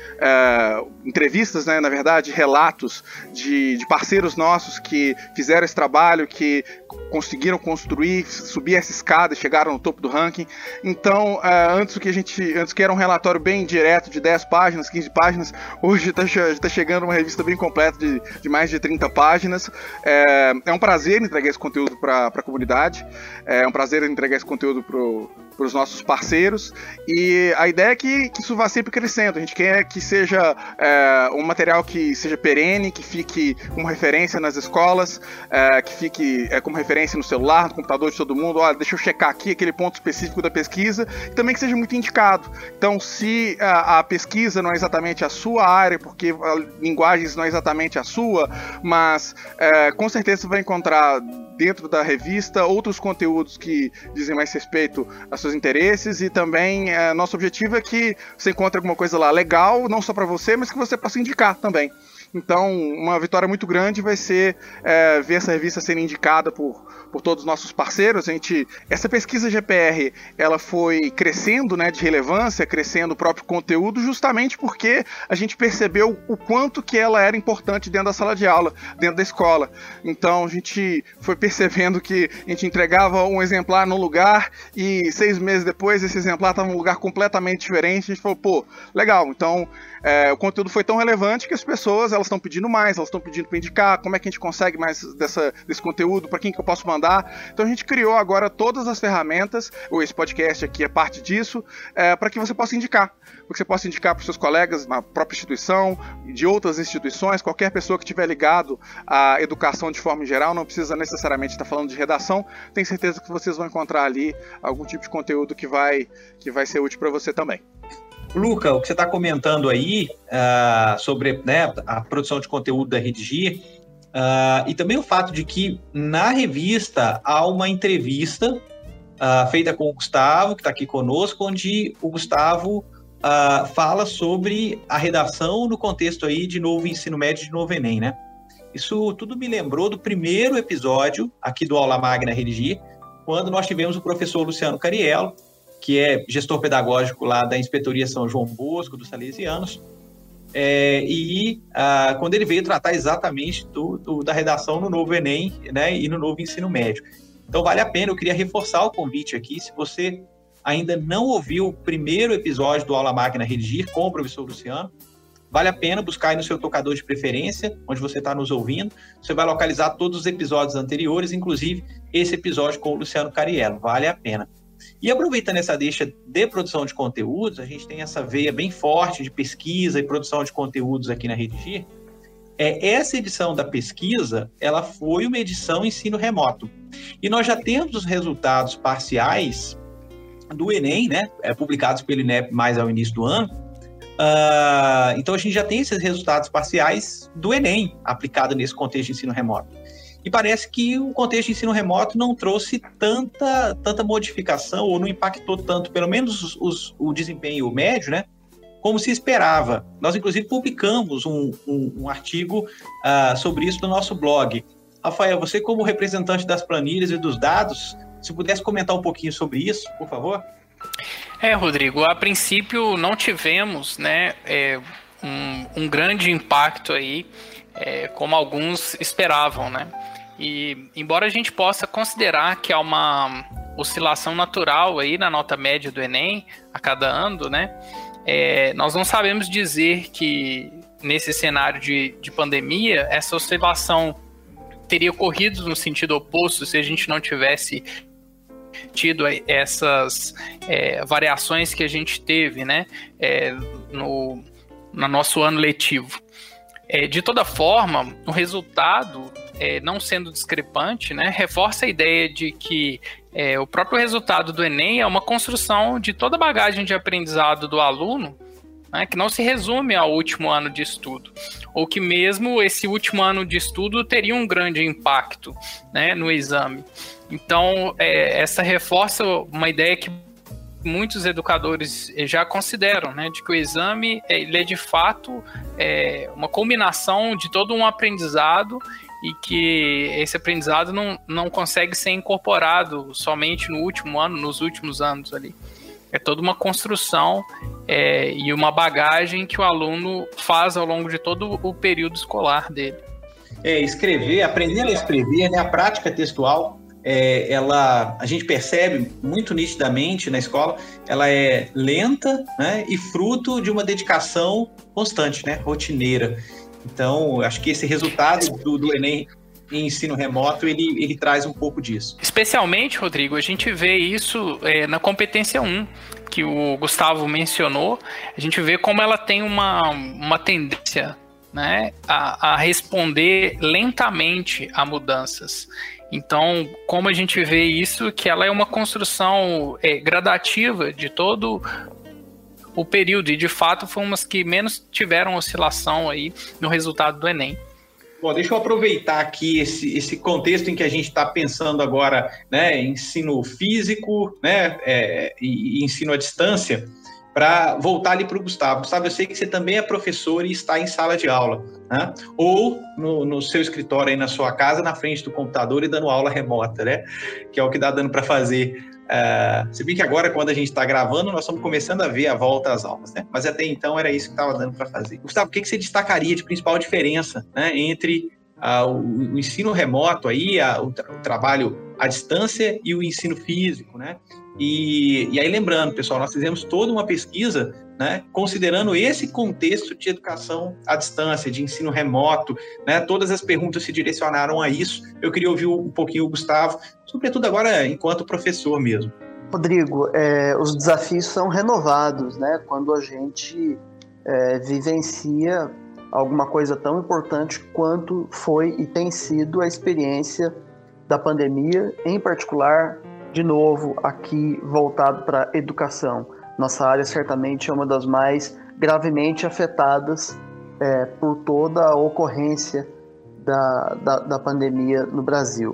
entrevistas, né, na verdade, relatos de, de parceiros nossos que fizeram esse trabalho, que conseguiram construir, subir essa escada chegaram no topo do ranking. Então, é, antes que a gente, antes que era um relatório bem direto de 10 páginas, páginas, 15 páginas. Hoje está tá chegando uma revista bem completa de, de mais de 30 páginas. É, é um prazer entregar esse conteúdo para a comunidade. É um prazer entregar esse conteúdo para os nossos parceiros. E a ideia é que, que, isso vá sempre crescendo. A gente quer que seja é, um material que seja perene, que fique como referência nas escolas, é, que fique é, como referência no celular, no computador de todo mundo. Olha, deixa eu checar aqui aquele ponto específico da pesquisa. E também que seja muito indicado. Então, se a, a pesquisa pesquisa não é exatamente a sua área, porque a linguagens não é exatamente a sua, mas é, com certeza você vai encontrar dentro da revista outros conteúdos que dizem mais respeito aos seus interesses e também é, nosso objetivo é que você encontre alguma coisa lá legal, não só para você, mas que você possa indicar também. Então, uma vitória muito grande vai ser é, ver essa revista sendo indicada por, por todos os nossos parceiros. A gente, essa pesquisa GPR, ela foi crescendo, né, de relevância, crescendo o próprio conteúdo, justamente porque a gente percebeu o quanto que ela era importante dentro da sala de aula, dentro da escola. Então, a gente foi percebendo que a gente entregava um exemplar no lugar e seis meses depois esse exemplar estava num lugar completamente diferente. A gente falou, pô, legal. Então, é, o conteúdo foi tão relevante que as pessoas elas estão pedindo mais, elas estão pedindo para indicar, como é que a gente consegue mais dessa, desse conteúdo, para quem que eu posso mandar. Então a gente criou agora todas as ferramentas, ou esse podcast aqui é parte disso, é, para que você possa indicar. Para que você possa indicar para os seus colegas na própria instituição, de outras instituições, qualquer pessoa que estiver ligado à educação de forma geral, não precisa necessariamente estar falando de redação, tenho certeza que vocês vão encontrar ali algum tipo de conteúdo que vai, que vai ser útil para você também. Luca, o que você está comentando aí uh, sobre né, a produção de conteúdo da Redigir, uh, e também o fato de que na revista há uma entrevista uh, feita com o Gustavo, que está aqui conosco, onde o Gustavo fala sobre a redação no contexto aí de novo ensino médio de novo Enem, né? Isso tudo me lembrou do primeiro episódio aqui do Aula Magna Redigir, quando nós tivemos o professor Luciano Cariello, que é gestor pedagógico lá da Inspetoria São João Bosco, dos Salesianos, é, e ah, quando ele veio tratar exatamente do, do, da redação no novo Enem né, e no novo ensino médio. Então vale a pena, eu queria reforçar o convite aqui, se você ainda não ouviu o primeiro episódio do Aula Máquina Redigir com o professor Luciano, vale a pena buscar aí no seu tocador de preferência, onde você está nos ouvindo. Você vai localizar todos os episódios anteriores, inclusive esse episódio com o Luciano Cariello. Vale a pena. E aproveitando essa deixa de produção de conteúdos, a gente tem essa veia bem forte de pesquisa e produção de conteúdos aqui na Redigir. É, essa edição da pesquisa, ela foi uma edição ensino remoto. E nós já temos os resultados parciais do Enem, né, é, publicados pelo INEP mais ao início do ano. Uh, então a gente já tem esses resultados parciais do Enem aplicado nesse contexto de ensino remoto. E parece que o contexto de ensino remoto não trouxe tanta, tanta modificação ou não impactou tanto, pelo menos os, os, o desempenho médio, né? Como se esperava. Nós, inclusive, publicamos um, um, um artigo uh, sobre isso no nosso blog. Rafael, você, como representante das planilhas e dos dados, se pudesse comentar um pouquinho sobre isso, por favor? É, Rodrigo, a princípio não tivemos né, é, um, um grande impacto aí é, como alguns esperavam, né? E embora a gente possa considerar que há uma, oscilação natural aí na nota média do Enem a cada ano, né? É, nós não sabemos dizer que nesse cenário de, de pandemia essa oscilação teria ocorrido no sentido oposto se a gente não tivesse tido essas é, variações que a gente teve, né, é, no, no nosso ano letivo. É, de toda forma, o resultado, é, não sendo discrepante, né, reforça a ideia de que é, o próprio resultado do Enem é uma construção de toda a bagagem de aprendizado do aluno, né, que não se resume ao último ano de estudo, ou que mesmo esse último ano de estudo teria um grande impacto né, no exame. Então, é, essa reforça uma ideia que muitos educadores já consideram, né, de que o exame ele é de fato é, uma combinação de todo um aprendizado e que esse aprendizado não, não consegue ser incorporado somente no último ano, nos últimos anos ali. É toda uma construção é, e uma bagagem que o aluno faz ao longo de todo o período escolar dele. É, escrever, aprender a escrever, né, a prática textual é, ela, a gente percebe muito nitidamente na escola, ela é lenta né, e fruto de uma dedicação constante, né, rotineira. Então, acho que esse resultado do, do Enem em ensino remoto, ele, ele traz um pouco disso. Especialmente, Rodrigo, a gente vê isso é, na competência 1, que o Gustavo mencionou, a gente vê como ela tem uma, uma tendência né, a, a responder lentamente a mudanças. Então, como a gente vê isso, que ela é uma construção é, gradativa de todo o período, e de fato foi umas que menos tiveram oscilação aí no resultado do Enem. Bom, deixa eu aproveitar aqui esse, esse contexto em que a gente está pensando agora, né, ensino físico, né, é, e, e ensino à distância, para voltar ali para o Gustavo. Gustavo, eu sei que você também é professor e está em sala de aula, né? Ou no, no, seu escritório aí na sua casa, na frente do computador e dando aula remota, né? Que é o que dá dando para fazer. Uh, se bem que agora, quando a gente está gravando, nós estamos começando a ver a volta às aulas, né? Mas até então era isso que estava dando para fazer. Gustavo, o que, que você destacaria de principal diferença né, entre uh, o, o, ensino remoto aí, a, o, tra o trabalho à distância e o ensino físico, né? E, e aí, lembrando, pessoal, nós fizemos toda uma pesquisa, né, considerando esse contexto de educação à distância, de ensino remoto, né, todas as perguntas se direcionaram a isso. Eu queria ouvir um pouquinho o Gustavo, sobretudo agora enquanto professor mesmo. Rodrigo, é, os desafios são renovados, né, quando a gente é, vivencia alguma coisa tão importante quanto foi e tem sido a experiência da pandemia, em particular de novo, aqui voltado para educação. Nossa área certamente é uma das mais gravemente afetadas é, por toda a ocorrência da, da, da pandemia no Brasil.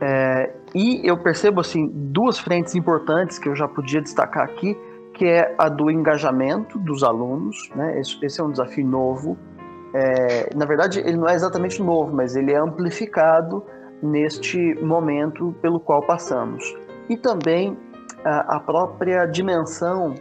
É, e eu percebo assim duas frentes importantes que eu já podia destacar aqui, que é a do engajamento dos alunos, né? Esse, esse é um desafio novo. É, na verdade, ele não é exatamente novo, mas ele é amplificado neste momento pelo qual passamos. E também a, própria dimensão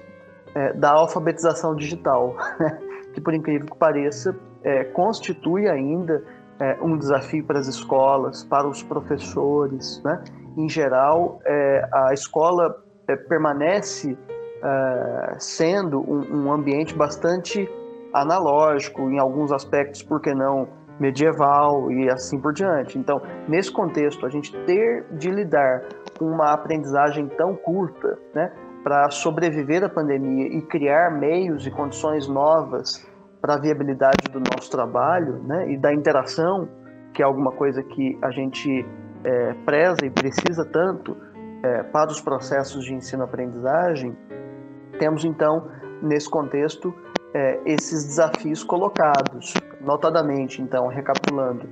é, da alfabetização digital, né? que por incrível que pareça, é, constitui ainda é, um desafio para as escolas, para os professores. Né? Em geral, é, a escola é, permanece é, sendo um, um ambiente bastante analógico, em alguns aspectos, por que não medieval e assim por diante. Então, nesse contexto, a gente ter de lidar com uma aprendizagem tão curta, né, para sobreviver à pandemia e criar meios e condições novas para a viabilidade do nosso trabalho, né, e da interação, que é alguma coisa que a gente é, preza e precisa tanto é, para os processos de ensino-aprendizagem, temos então nesse contexto é, esses desafios colocados. Notadamente, então, recapitulando,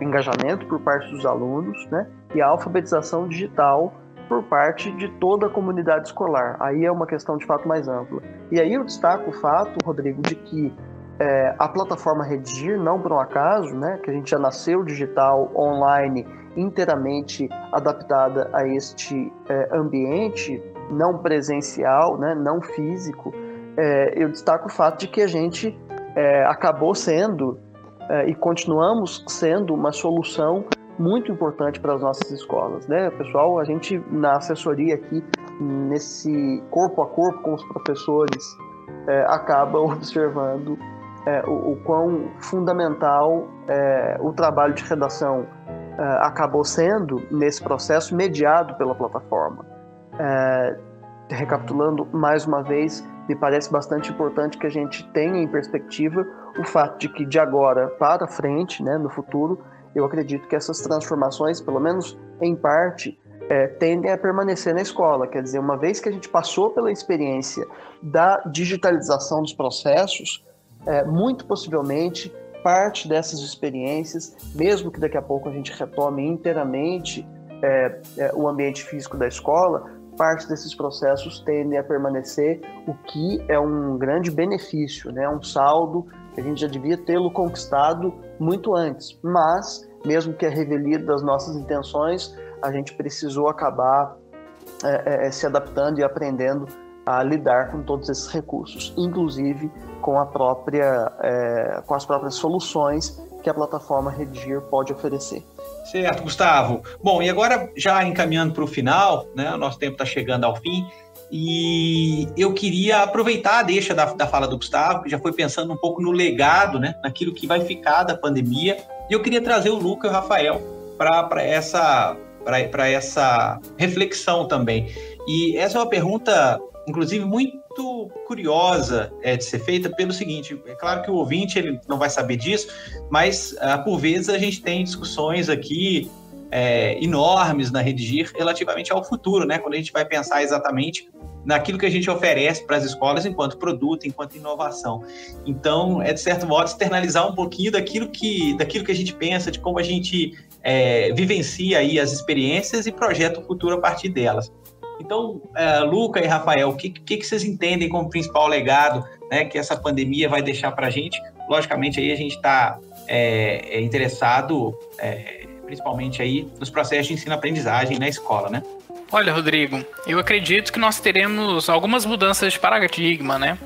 engajamento por parte dos alunos, né, e a alfabetização digital por parte de toda a comunidade escolar. Aí é uma questão de fato mais ampla. E aí eu destaco o fato, Rodrigo, de que é, a plataforma Redigir, não por um acaso, né, que a gente já nasceu digital, online, inteiramente adaptada a este é, ambiente não presencial, né, não físico, é, eu destaco o fato de que a gente é, acabou sendo é, e continuamos sendo uma solução muito importante para as nossas escolas, né? Pessoal, a gente na assessoria aqui, nesse corpo a corpo com os professores, é, acaba observando é, o, o, quão fundamental é, o trabalho de redação é, acabou sendo nesse processo mediado pela plataforma. É, recapitulando mais uma vez, me parece bastante importante que a gente tenha em perspectiva o fato de que de agora para frente, né, no futuro, eu acredito que essas transformações, pelo menos em parte, é, tendem a permanecer na escola. Quer dizer, uma vez que a gente passou pela experiência da digitalização dos processos, é, muito possivelmente parte dessas experiências, mesmo que daqui a pouco a gente retome inteiramente é, é, o ambiente físico da escola, parte desses processos tendem a permanecer, o que é um grande benefício, né? um saldo a gente já devia tê-lo conquistado muito antes. Mas, mesmo que a revelia das nossas intenções, a gente precisou acabar é, é, se adaptando e aprendendo a lidar com todos esses recursos, inclusive com a própria, é, com as próprias soluções que a plataforma Redigir pode oferecer. Certo, Gustavo. Bom, e agora já encaminhando para o final, né? O nosso tempo está chegando ao fim. E eu queria aproveitar a deixa da, da fala do Gustavo, que já foi pensando um pouco no legado, né? Naquilo que vai ficar da pandemia. E eu queria trazer o Luca e o Rafael para essa, essa reflexão também. E essa é uma pergunta, inclusive, muito curiosa é, de ser feita pelo seguinte: é claro que o ouvinte ele não vai saber disso, mas ah, por vezes a gente tem discussões aqui é, enormes na Redigir relativamente ao futuro, né? Quando a gente vai pensar exatamente naquilo que a gente oferece para as escolas enquanto produto, enquanto inovação. Então, é de certo modo externalizar um pouquinho daquilo que, daquilo que a gente pensa, de como a gente é, vivencia aí as experiências e projeta o futuro a partir delas. Então, é, Luca e Rafael, o que, que, que, vocês entendem como principal legado né, que essa pandemia vai deixar para a gente? Logicamente, aí a gente está é, é, interessado é, principalmente aí nos processos de ensino-aprendizagem na escola, né? Olha, Rodrigo, eu acredito que nós teremos algumas mudanças de paradigma, né?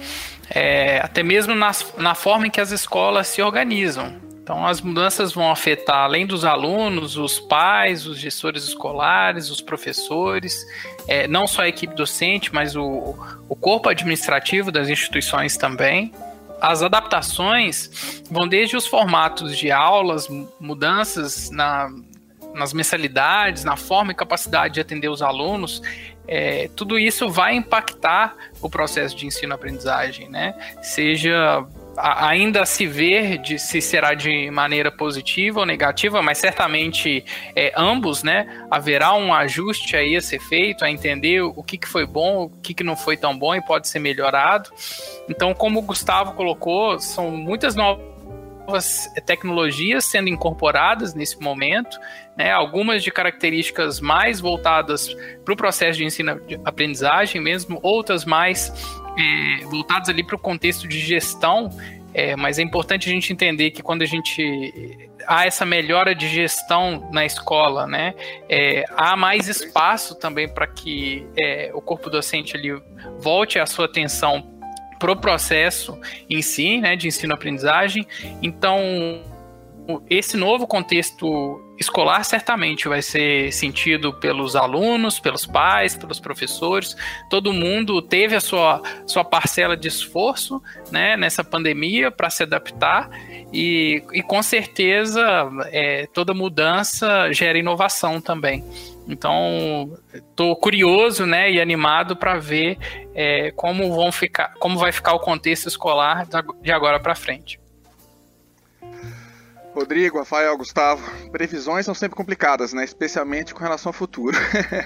É, até mesmo nas, na forma em que as escolas se organizam. Então, as mudanças vão afetar, além dos alunos, os pais, os gestores escolares, os professores, é, não só a equipe docente, mas o, o corpo administrativo das instituições também. As adaptações vão desde os formatos de aulas, mudanças na, nas mensalidades, na forma e capacidade de atender os alunos, é, tudo isso vai impactar o processo de ensino-aprendizagem, né? Seja ainda se ver de se será de maneira positiva ou negativa, mas certamente é, ambos, né? Haverá um ajuste aí a ser feito, a entender o que, que foi bom, o que, que não foi tão bom e pode ser melhorado. Então, como o Gustavo colocou, são muitas novas tecnologias sendo incorporadas nesse momento, né, algumas de características mais voltadas para o processo de ensino-aprendizagem mesmo, outras mais é, voltados ali para o contexto de gestão, é, mas é importante a gente entender que quando a gente há essa melhora de gestão na escola, né, é, há mais espaço também para que é, o corpo docente ali volte a sua atenção para o processo em si, né, de ensino-aprendizagem. Então, esse novo contexto escolar certamente vai ser sentido pelos alunos, pelos pais, pelos professores. Todo mundo teve a sua, sua parcela de esforço né, nessa pandemia para se adaptar e, e com certeza é, toda mudança gera inovação também. Então, estou curioso, né, e animado para ver é, como vão ficar, como vai ficar o contexto escolar de agora para frente. Rodrigo, Rafael, Gustavo, previsões são sempre complicadas, né? Especialmente com relação ao futuro.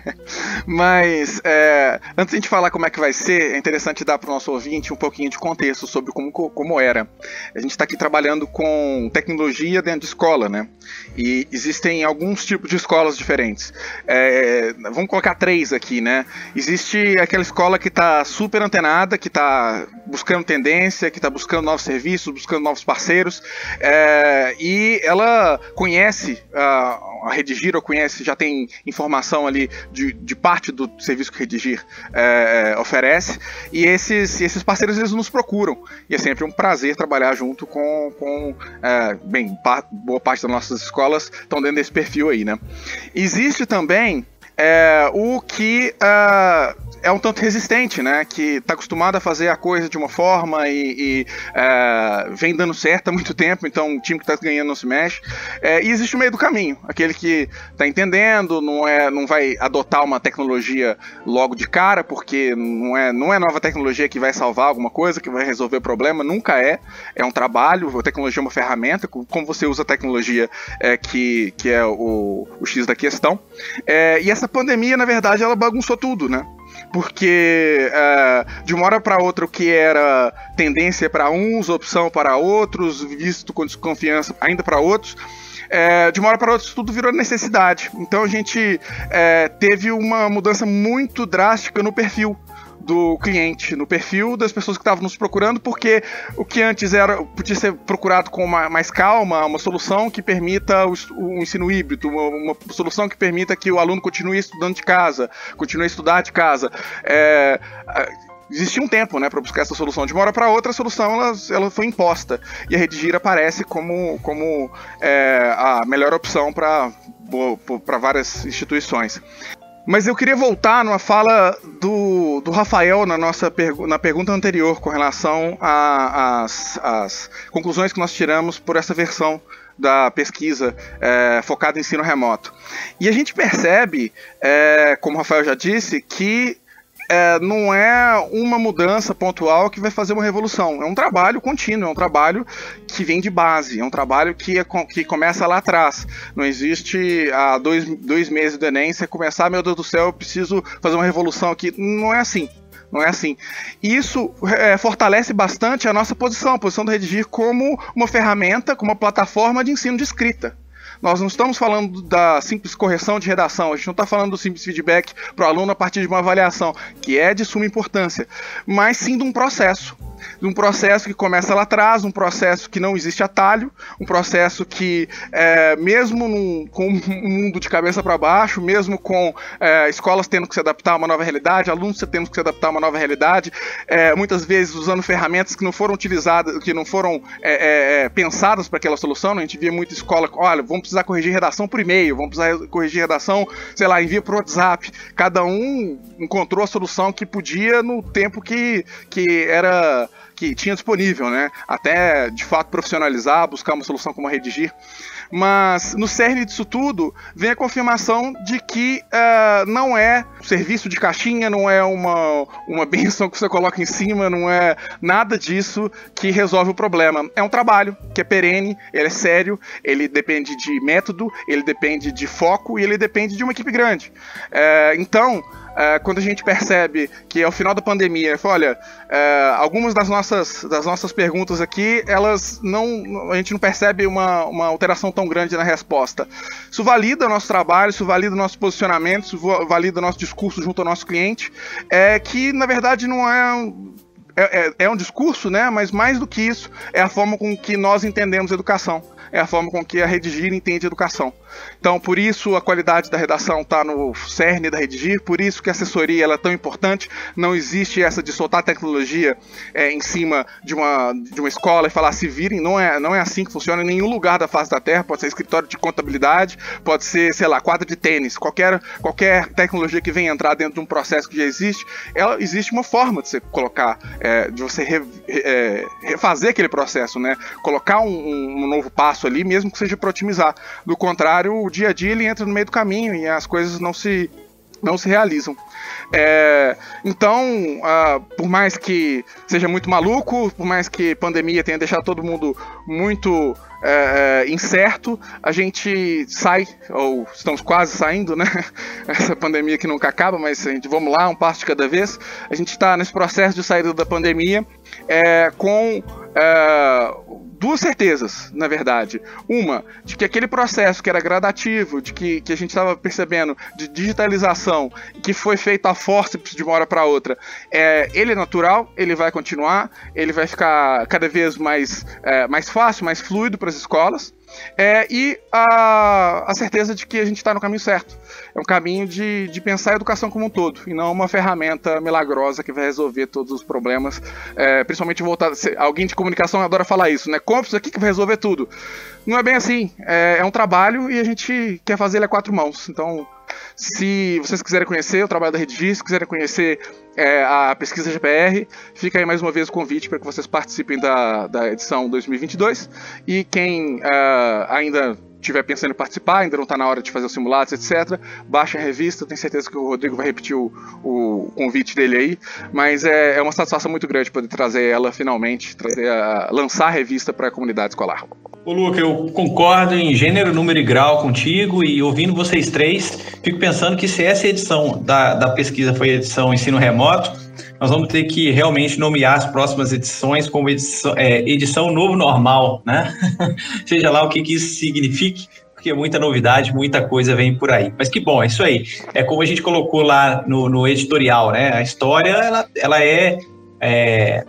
Mas é, antes de a gente falar como é que vai ser, é interessante dar para o nosso ouvinte um pouquinho de contexto sobre como, como era. A gente está aqui trabalhando com tecnologia dentro de escola, né? E existem alguns tipos de escolas diferentes. É, vamos colocar três aqui, né? Existe aquela escola que está super antenada, que está buscando tendência, que está buscando novos serviços, buscando novos parceiros, é, e ela conhece uh, a Redigir ou conhece, já tem informação ali de, de parte do serviço que Redigir é, oferece. E esses, esses parceiros eles nos procuram. E é sempre um prazer trabalhar junto com, com é, bem, boa parte das nossas escolas estão dentro desse perfil aí, né? Existe também é, o que uh, é um tanto resistente, né? Que está acostumado a fazer a coisa de uma forma e, e é, vem dando certo há muito tempo, então o time que está ganhando não se mexe. É, e existe o meio do caminho, aquele que está entendendo, não, é, não vai adotar uma tecnologia logo de cara, porque não é, não é nova tecnologia que vai salvar alguma coisa, que vai resolver o problema, nunca é. É um trabalho, a tecnologia é uma ferramenta, como você usa a tecnologia é, que, que é o, o X da questão. É, e essa pandemia, na verdade, ela bagunçou tudo, né? Porque uh, de uma hora para outra o que era tendência para uns, opção para outros, visto com desconfiança ainda para outros, é, de uma hora para outra tudo virou necessidade. Então a gente é, teve uma mudança muito drástica no perfil do cliente, no perfil das pessoas que estavam nos procurando, porque o que antes era podia ser procurado com uma, mais calma, uma solução que permita o, o ensino híbrido, uma, uma, solução que permita que o aluno continue estudando de casa, continue a estudar de casa. É, existia um tempo né, para buscar essa solução. De uma hora para outra, a solução ela, ela foi imposta. E a Redigir aparece como, como é, a melhor opção para várias instituições. Mas eu queria voltar numa fala do, do Rafael na nossa pergu na pergunta anterior com relação às conclusões que nós tiramos por essa versão da pesquisa é, focada em ensino remoto. E a gente percebe, é, como o Rafael já disse, que é, não é uma mudança pontual que vai fazer uma revolução. É um trabalho contínuo, é um trabalho que vem de base, é um trabalho que, é, que começa lá atrás. Não existe há dois, dois meses do Enem você começar, meu Deus do céu, eu preciso fazer uma revolução aqui. Não é assim não é assim. Isso é, fortalece bastante a nossa posição, a posição do Redigir como uma ferramenta, como uma plataforma de ensino de escrita. Nós não estamos falando da simples correção de redação, a gente não está falando do simples feedback para o aluno a partir de uma avaliação, que é de suma importância, mas sim de um processo de um processo que começa lá atrás, um processo que não existe atalho, um processo que, é, mesmo num, com um mundo de cabeça para baixo, mesmo com é, escolas tendo que se adaptar a uma nova realidade, alunos tendo que se adaptar a uma nova realidade, é, muitas vezes usando ferramentas que não foram utilizadas, que não foram é, é, é, pensadas para aquela solução. Né? A gente via muita escola, olha, vamos precisar corrigir redação por e-mail, vamos precisar corrigir redação, sei lá, envia por WhatsApp. Cada um encontrou a solução que podia no tempo que, que era que tinha disponível, né? Até de fato profissionalizar, buscar uma solução como a Redigir. Mas no cerne disso tudo vem a confirmação de que uh, não é serviço de caixinha, não é uma, uma benção que você coloca em cima, não é nada disso que resolve o problema. É um trabalho que é perene, ele é sério, ele depende de método, ele depende de foco e ele depende de uma equipe grande. Uh, então, é, quando a gente percebe que ao final da pandemia, olha, é, algumas das nossas, das nossas perguntas aqui, elas não. A gente não percebe uma, uma alteração tão grande na resposta. Isso valida o nosso trabalho, isso valida o nosso posicionamento, isso valida o nosso discurso junto ao nosso cliente, é que na verdade não é é, é, é, um discurso, né? Mas mais do que isso, é a forma com que nós entendemos educação é a forma com que a Redigir entende educação. Então, por isso a qualidade da redação está no cerne da Redigir, por isso que a assessoria ela é tão importante. Não existe essa de soltar tecnologia é, em cima de uma, de uma escola e falar se virem. Não é, não é assim que funciona em nenhum lugar da face da Terra. Pode ser escritório de contabilidade, pode ser, sei lá, quadra de tênis. Qualquer, qualquer tecnologia que venha entrar dentro de um processo que já existe, ela, existe uma forma de você colocar, é, de você re, é, refazer aquele processo, né? Colocar um, um novo passo ali, mesmo que seja para otimizar. Do contrário, o dia a dia ele entra no meio do caminho e as coisas não se não se realizam. É, então, uh, por mais que seja muito maluco, por mais que pandemia tenha deixado todo mundo muito é, é incerto, a gente sai, ou estamos quase saindo, né? Essa pandemia que nunca acaba, mas a gente, vamos lá, um passo de cada vez. A gente está nesse processo de saída da pandemia é, com é, duas certezas, na verdade. Uma, de que aquele processo que era gradativo, de que, que a gente estava percebendo de digitalização, que foi feito a força de uma hora para outra, é, ele é natural, ele vai continuar, ele vai ficar cada vez mais, é, mais fácil, mais fluido para as escolas. é, e a, a certeza de que a gente está no caminho certo. É um caminho de, de pensar a educação como um todo, e não uma ferramenta milagrosa que vai resolver todos os problemas, é, principalmente voltar. Alguém de comunicação adora falar isso, né? Compre isso aqui que vai resolver tudo. Não é bem assim. É, é um trabalho e a gente quer fazer ele a quatro mãos. Então, se vocês quiserem conhecer o trabalho da Redigir, se quiserem conhecer é, a pesquisa GPR, fica aí mais uma vez o convite para que vocês participem da, da edição 2022. E quem uh, ainda estiver pensando em participar, ainda não está na hora de fazer os simulados, etc., baixe a revista. Tenho certeza que o Rodrigo vai repetir o, o convite dele aí. Mas é, é, uma satisfação muito grande poder trazer ela finalmente, trazer a, lançar a revista para a comunidade escolar. Ô, Luca, eu concordo em gênero, número e grau contigo, e ouvindo vocês três, fico pensando que se essa edição da, da pesquisa foi edição ensino remoto, nós vamos ter que realmente nomear as próximas edições como edição, é, edição novo normal, né? Seja lá o que, que isso signifique, porque muita novidade, muita coisa vem por aí. Mas que bom, é isso aí. É como a gente colocou lá no, no editorial, né? A história, ela, ela é, é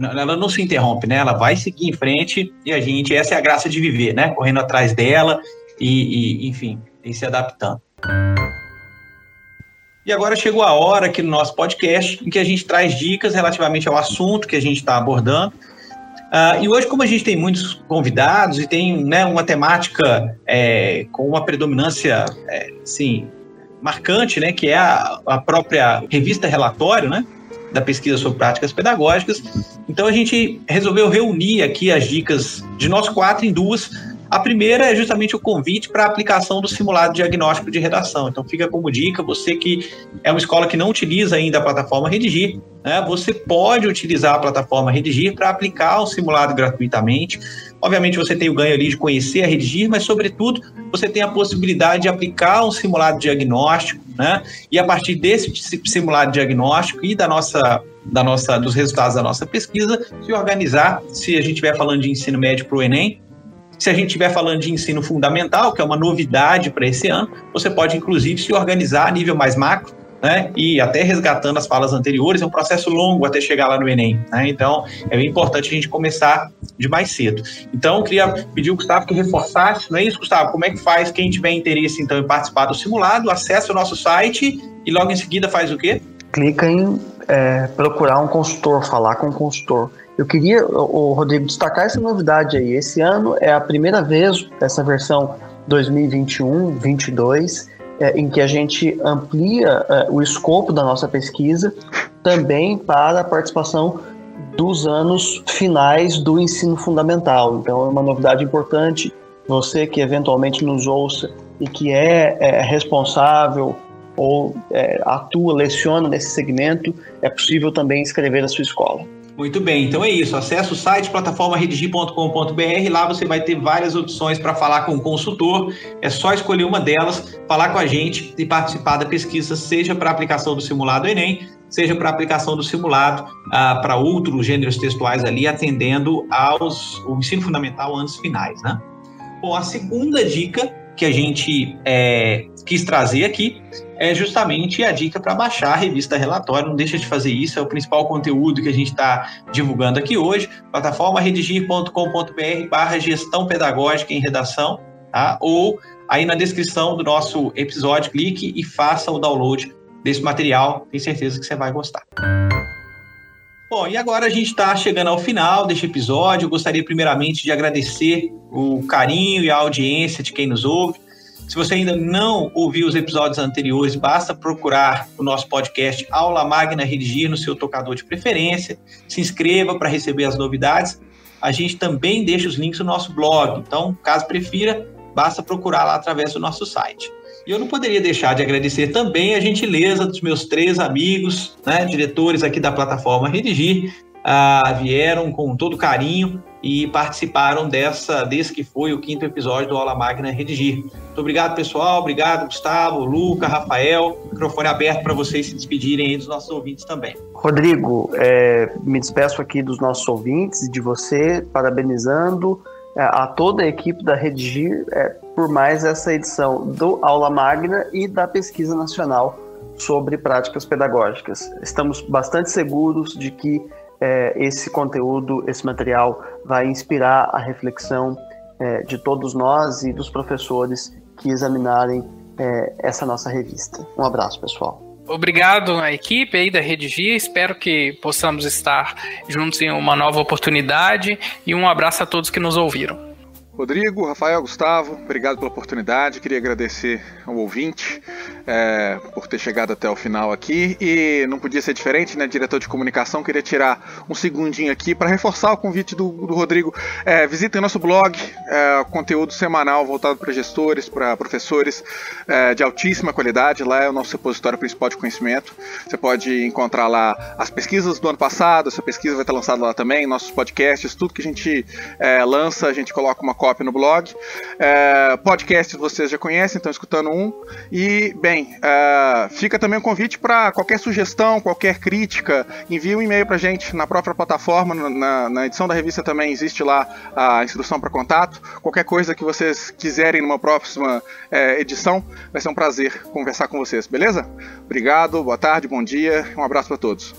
ela não se interrompe, né? Ela vai seguir em frente e a gente, essa é a graça de viver, né? Correndo atrás dela e, e enfim, e se adaptando. E agora chegou a hora aqui no nosso podcast em que a gente traz dicas relativamente ao assunto que a gente está abordando. Uh, e hoje, como a gente tem muitos convidados e tem né, uma temática é, com uma predominância, é, sim, marcante, né, que é a, a própria revista relatório, né, da pesquisa sobre práticas pedagógicas. Então a gente resolveu reunir aqui as dicas de nós quatro em duas a primeira é justamente o convite para a aplicação do simulado diagnóstico de redação. Então, fica como dica, você que é uma escola que não utiliza ainda a plataforma Redigir, né, você pode utilizar a plataforma Redigir para aplicar o simulado gratuitamente. Obviamente, você tem o ganho ali de conhecer a Redigir, mas, sobretudo, você tem a possibilidade de aplicar um simulado diagnóstico, né, e a partir desse simulado diagnóstico e da nossa da nossa, dos resultados da nossa pesquisa, se organizar, se a gente estiver falando de ensino médio para o Enem, se a gente estiver falando de ensino fundamental, que é uma novidade para esse ano, você pode inclusive se organizar a nível mais macro, né? E até resgatando as falas anteriores, é um processo longo até chegar lá no Enem, né? Então, é bem importante a gente começar de mais cedo. Então, eu queria pedir ao Gustavo que reforçasse, não é isso, Gustavo? Como é que faz quem tiver interesse, então, em participar do simulado? Acesse o nosso site e logo em seguida faz o quê? Clica em é, procurar um consultor, falar com um consultor. Eu queria, o Rodrigo, destacar essa novidade aí. Esse ano é a primeira vez, essa versão 2021-22, é, em que a gente amplia é, o escopo da nossa pesquisa também para a participação dos anos finais do ensino fundamental. Então, é uma novidade importante. Você que eventualmente nos ouça e que é, é responsável ou é, atua, leciona nesse segmento, é possível também inscrever a sua escola. Muito bem, então é isso. Acesse o site plataformaredigir.com.br. Lá você vai ter várias opções para falar com o consultor. É só escolher uma delas, falar com a gente e participar da pesquisa, seja para aplicação do simulado Enem, seja para aplicação do simulado ah, para outros gêneros textuais ali, atendendo aos o ensino fundamental anos finais, né? Bom, a segunda dica que a gente é, quis trazer aqui é justamente a dica para baixar a revista Relatório. Não deixa de fazer isso, é o principal conteúdo que a gente está divulgando aqui hoje. Plataforma redigir.com.br barra gestão pedagógica em redação, tá? Ou aí na descrição do nosso episódio, clique e faça o download desse material. Tenho certeza que você vai gostar. Bom, e agora a gente está chegando ao final deste episódio. Eu gostaria primeiramente de agradecer o carinho e a audiência de quem nos ouve. Se você ainda não ouviu os episódios anteriores, basta procurar o nosso podcast Aula Magna Redigir no seu tocador de preferência. Se inscreva para receber as novidades. A gente também deixa os links no nosso blog. Então, caso prefira, basta procurar lá através do nosso site. E eu não poderia deixar de agradecer também a gentileza dos meus três amigos, né, diretores aqui da plataforma Redigir, ah, vieram com todo carinho e participaram dessa, desse que foi o quinto episódio do Aula Magna Redigir. Muito obrigado, pessoal. Obrigado, Gustavo, Luca, Rafael. Microfone aberto para vocês se despedirem aí dos nossos ouvintes também. Rodrigo, é, me despeço aqui dos nossos ouvintes e de você, parabenizando é, a toda a equipe da Redigir é, por mais essa edição do Aula Magna e da Pesquisa Nacional sobre Práticas Pedagógicas. Estamos bastante seguros de que é, esse conteúdo, esse material vai inspirar a reflexão é, de todos nós e dos professores que examinarem é, essa nossa revista. Um abraço, pessoal. Obrigado à equipe aí da Redigir. Espero que possamos estar juntos em uma nova oportunidade e um abraço a todos que nos ouviram. Rodrigo, Rafael, Gustavo, obrigado pela oportunidade. Queria agradecer ao ouvinte é, por ter chegado até o final aqui. E não podia ser diferente, né? Diretor de comunicação, queria tirar um segundinho aqui para reforçar o convite do, do Rodrigo. É, visitem nosso blog, é, conteúdo semanal voltado para gestores, para professores é, de altíssima qualidade. Lá é o nosso repositório principal de conhecimento. Você pode encontrar lá as pesquisas do ano passado, essa pesquisa vai estar lançada lá também, nossos podcasts, tudo que a gente é, lança, a gente coloca uma cópia no blog. É, podcast vocês já conhecem, estão escutando um. E, bem, é, fica também o um convite para qualquer sugestão, qualquer crítica, envie um e-mail para gente na própria plataforma, na, na, edição da revista também existe lá a instrução para contato. Qualquer coisa que vocês quiserem numa próxima é, edição, vai ser um prazer conversar com vocês, beleza? Obrigado, boa tarde, bom dia, um abraço para todos.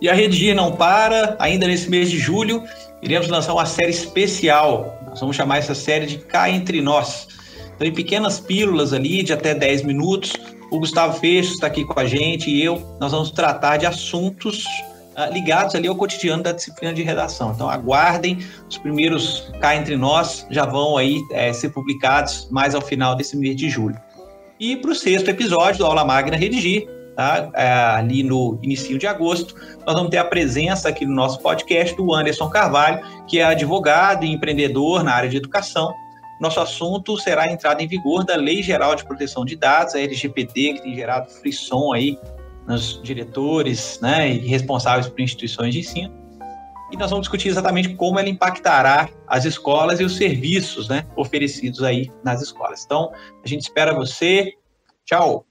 E a Rede não para, ainda nesse mês de julho, iremos lançar uma série especial. Nós vamos chamar essa série de Cá Entre Nós. Então, em pequenas pílulas ali, de até 10 minutos, o Gustavo Fecho está aqui com a gente e eu, nós vamos tratar de assuntos uh, ligados ali ao cotidiano da disciplina de redação. Então, aguardem, os primeiros Cá Entre Nós já vão aí é, ser publicados mais ao final desse mês de julho. E para o sexto episódio do Aula Magna Redigir, tá? É, ali no início de agosto, nós vamos ter a presença aqui no nosso podcast do Anderson Carvalho, que é advogado e empreendedor na área de educação. Nosso assunto será a entrada em vigor da Lei Geral de Proteção de Dados, a LGPD, que tem gerado frisson aí nos diretores né, e responsáveis por instituições de ensino. E nós vamos discutir exatamente como ela impactará as escolas e os serviços né, oferecidos aí nas escolas. Então, a gente espera você. Tchau!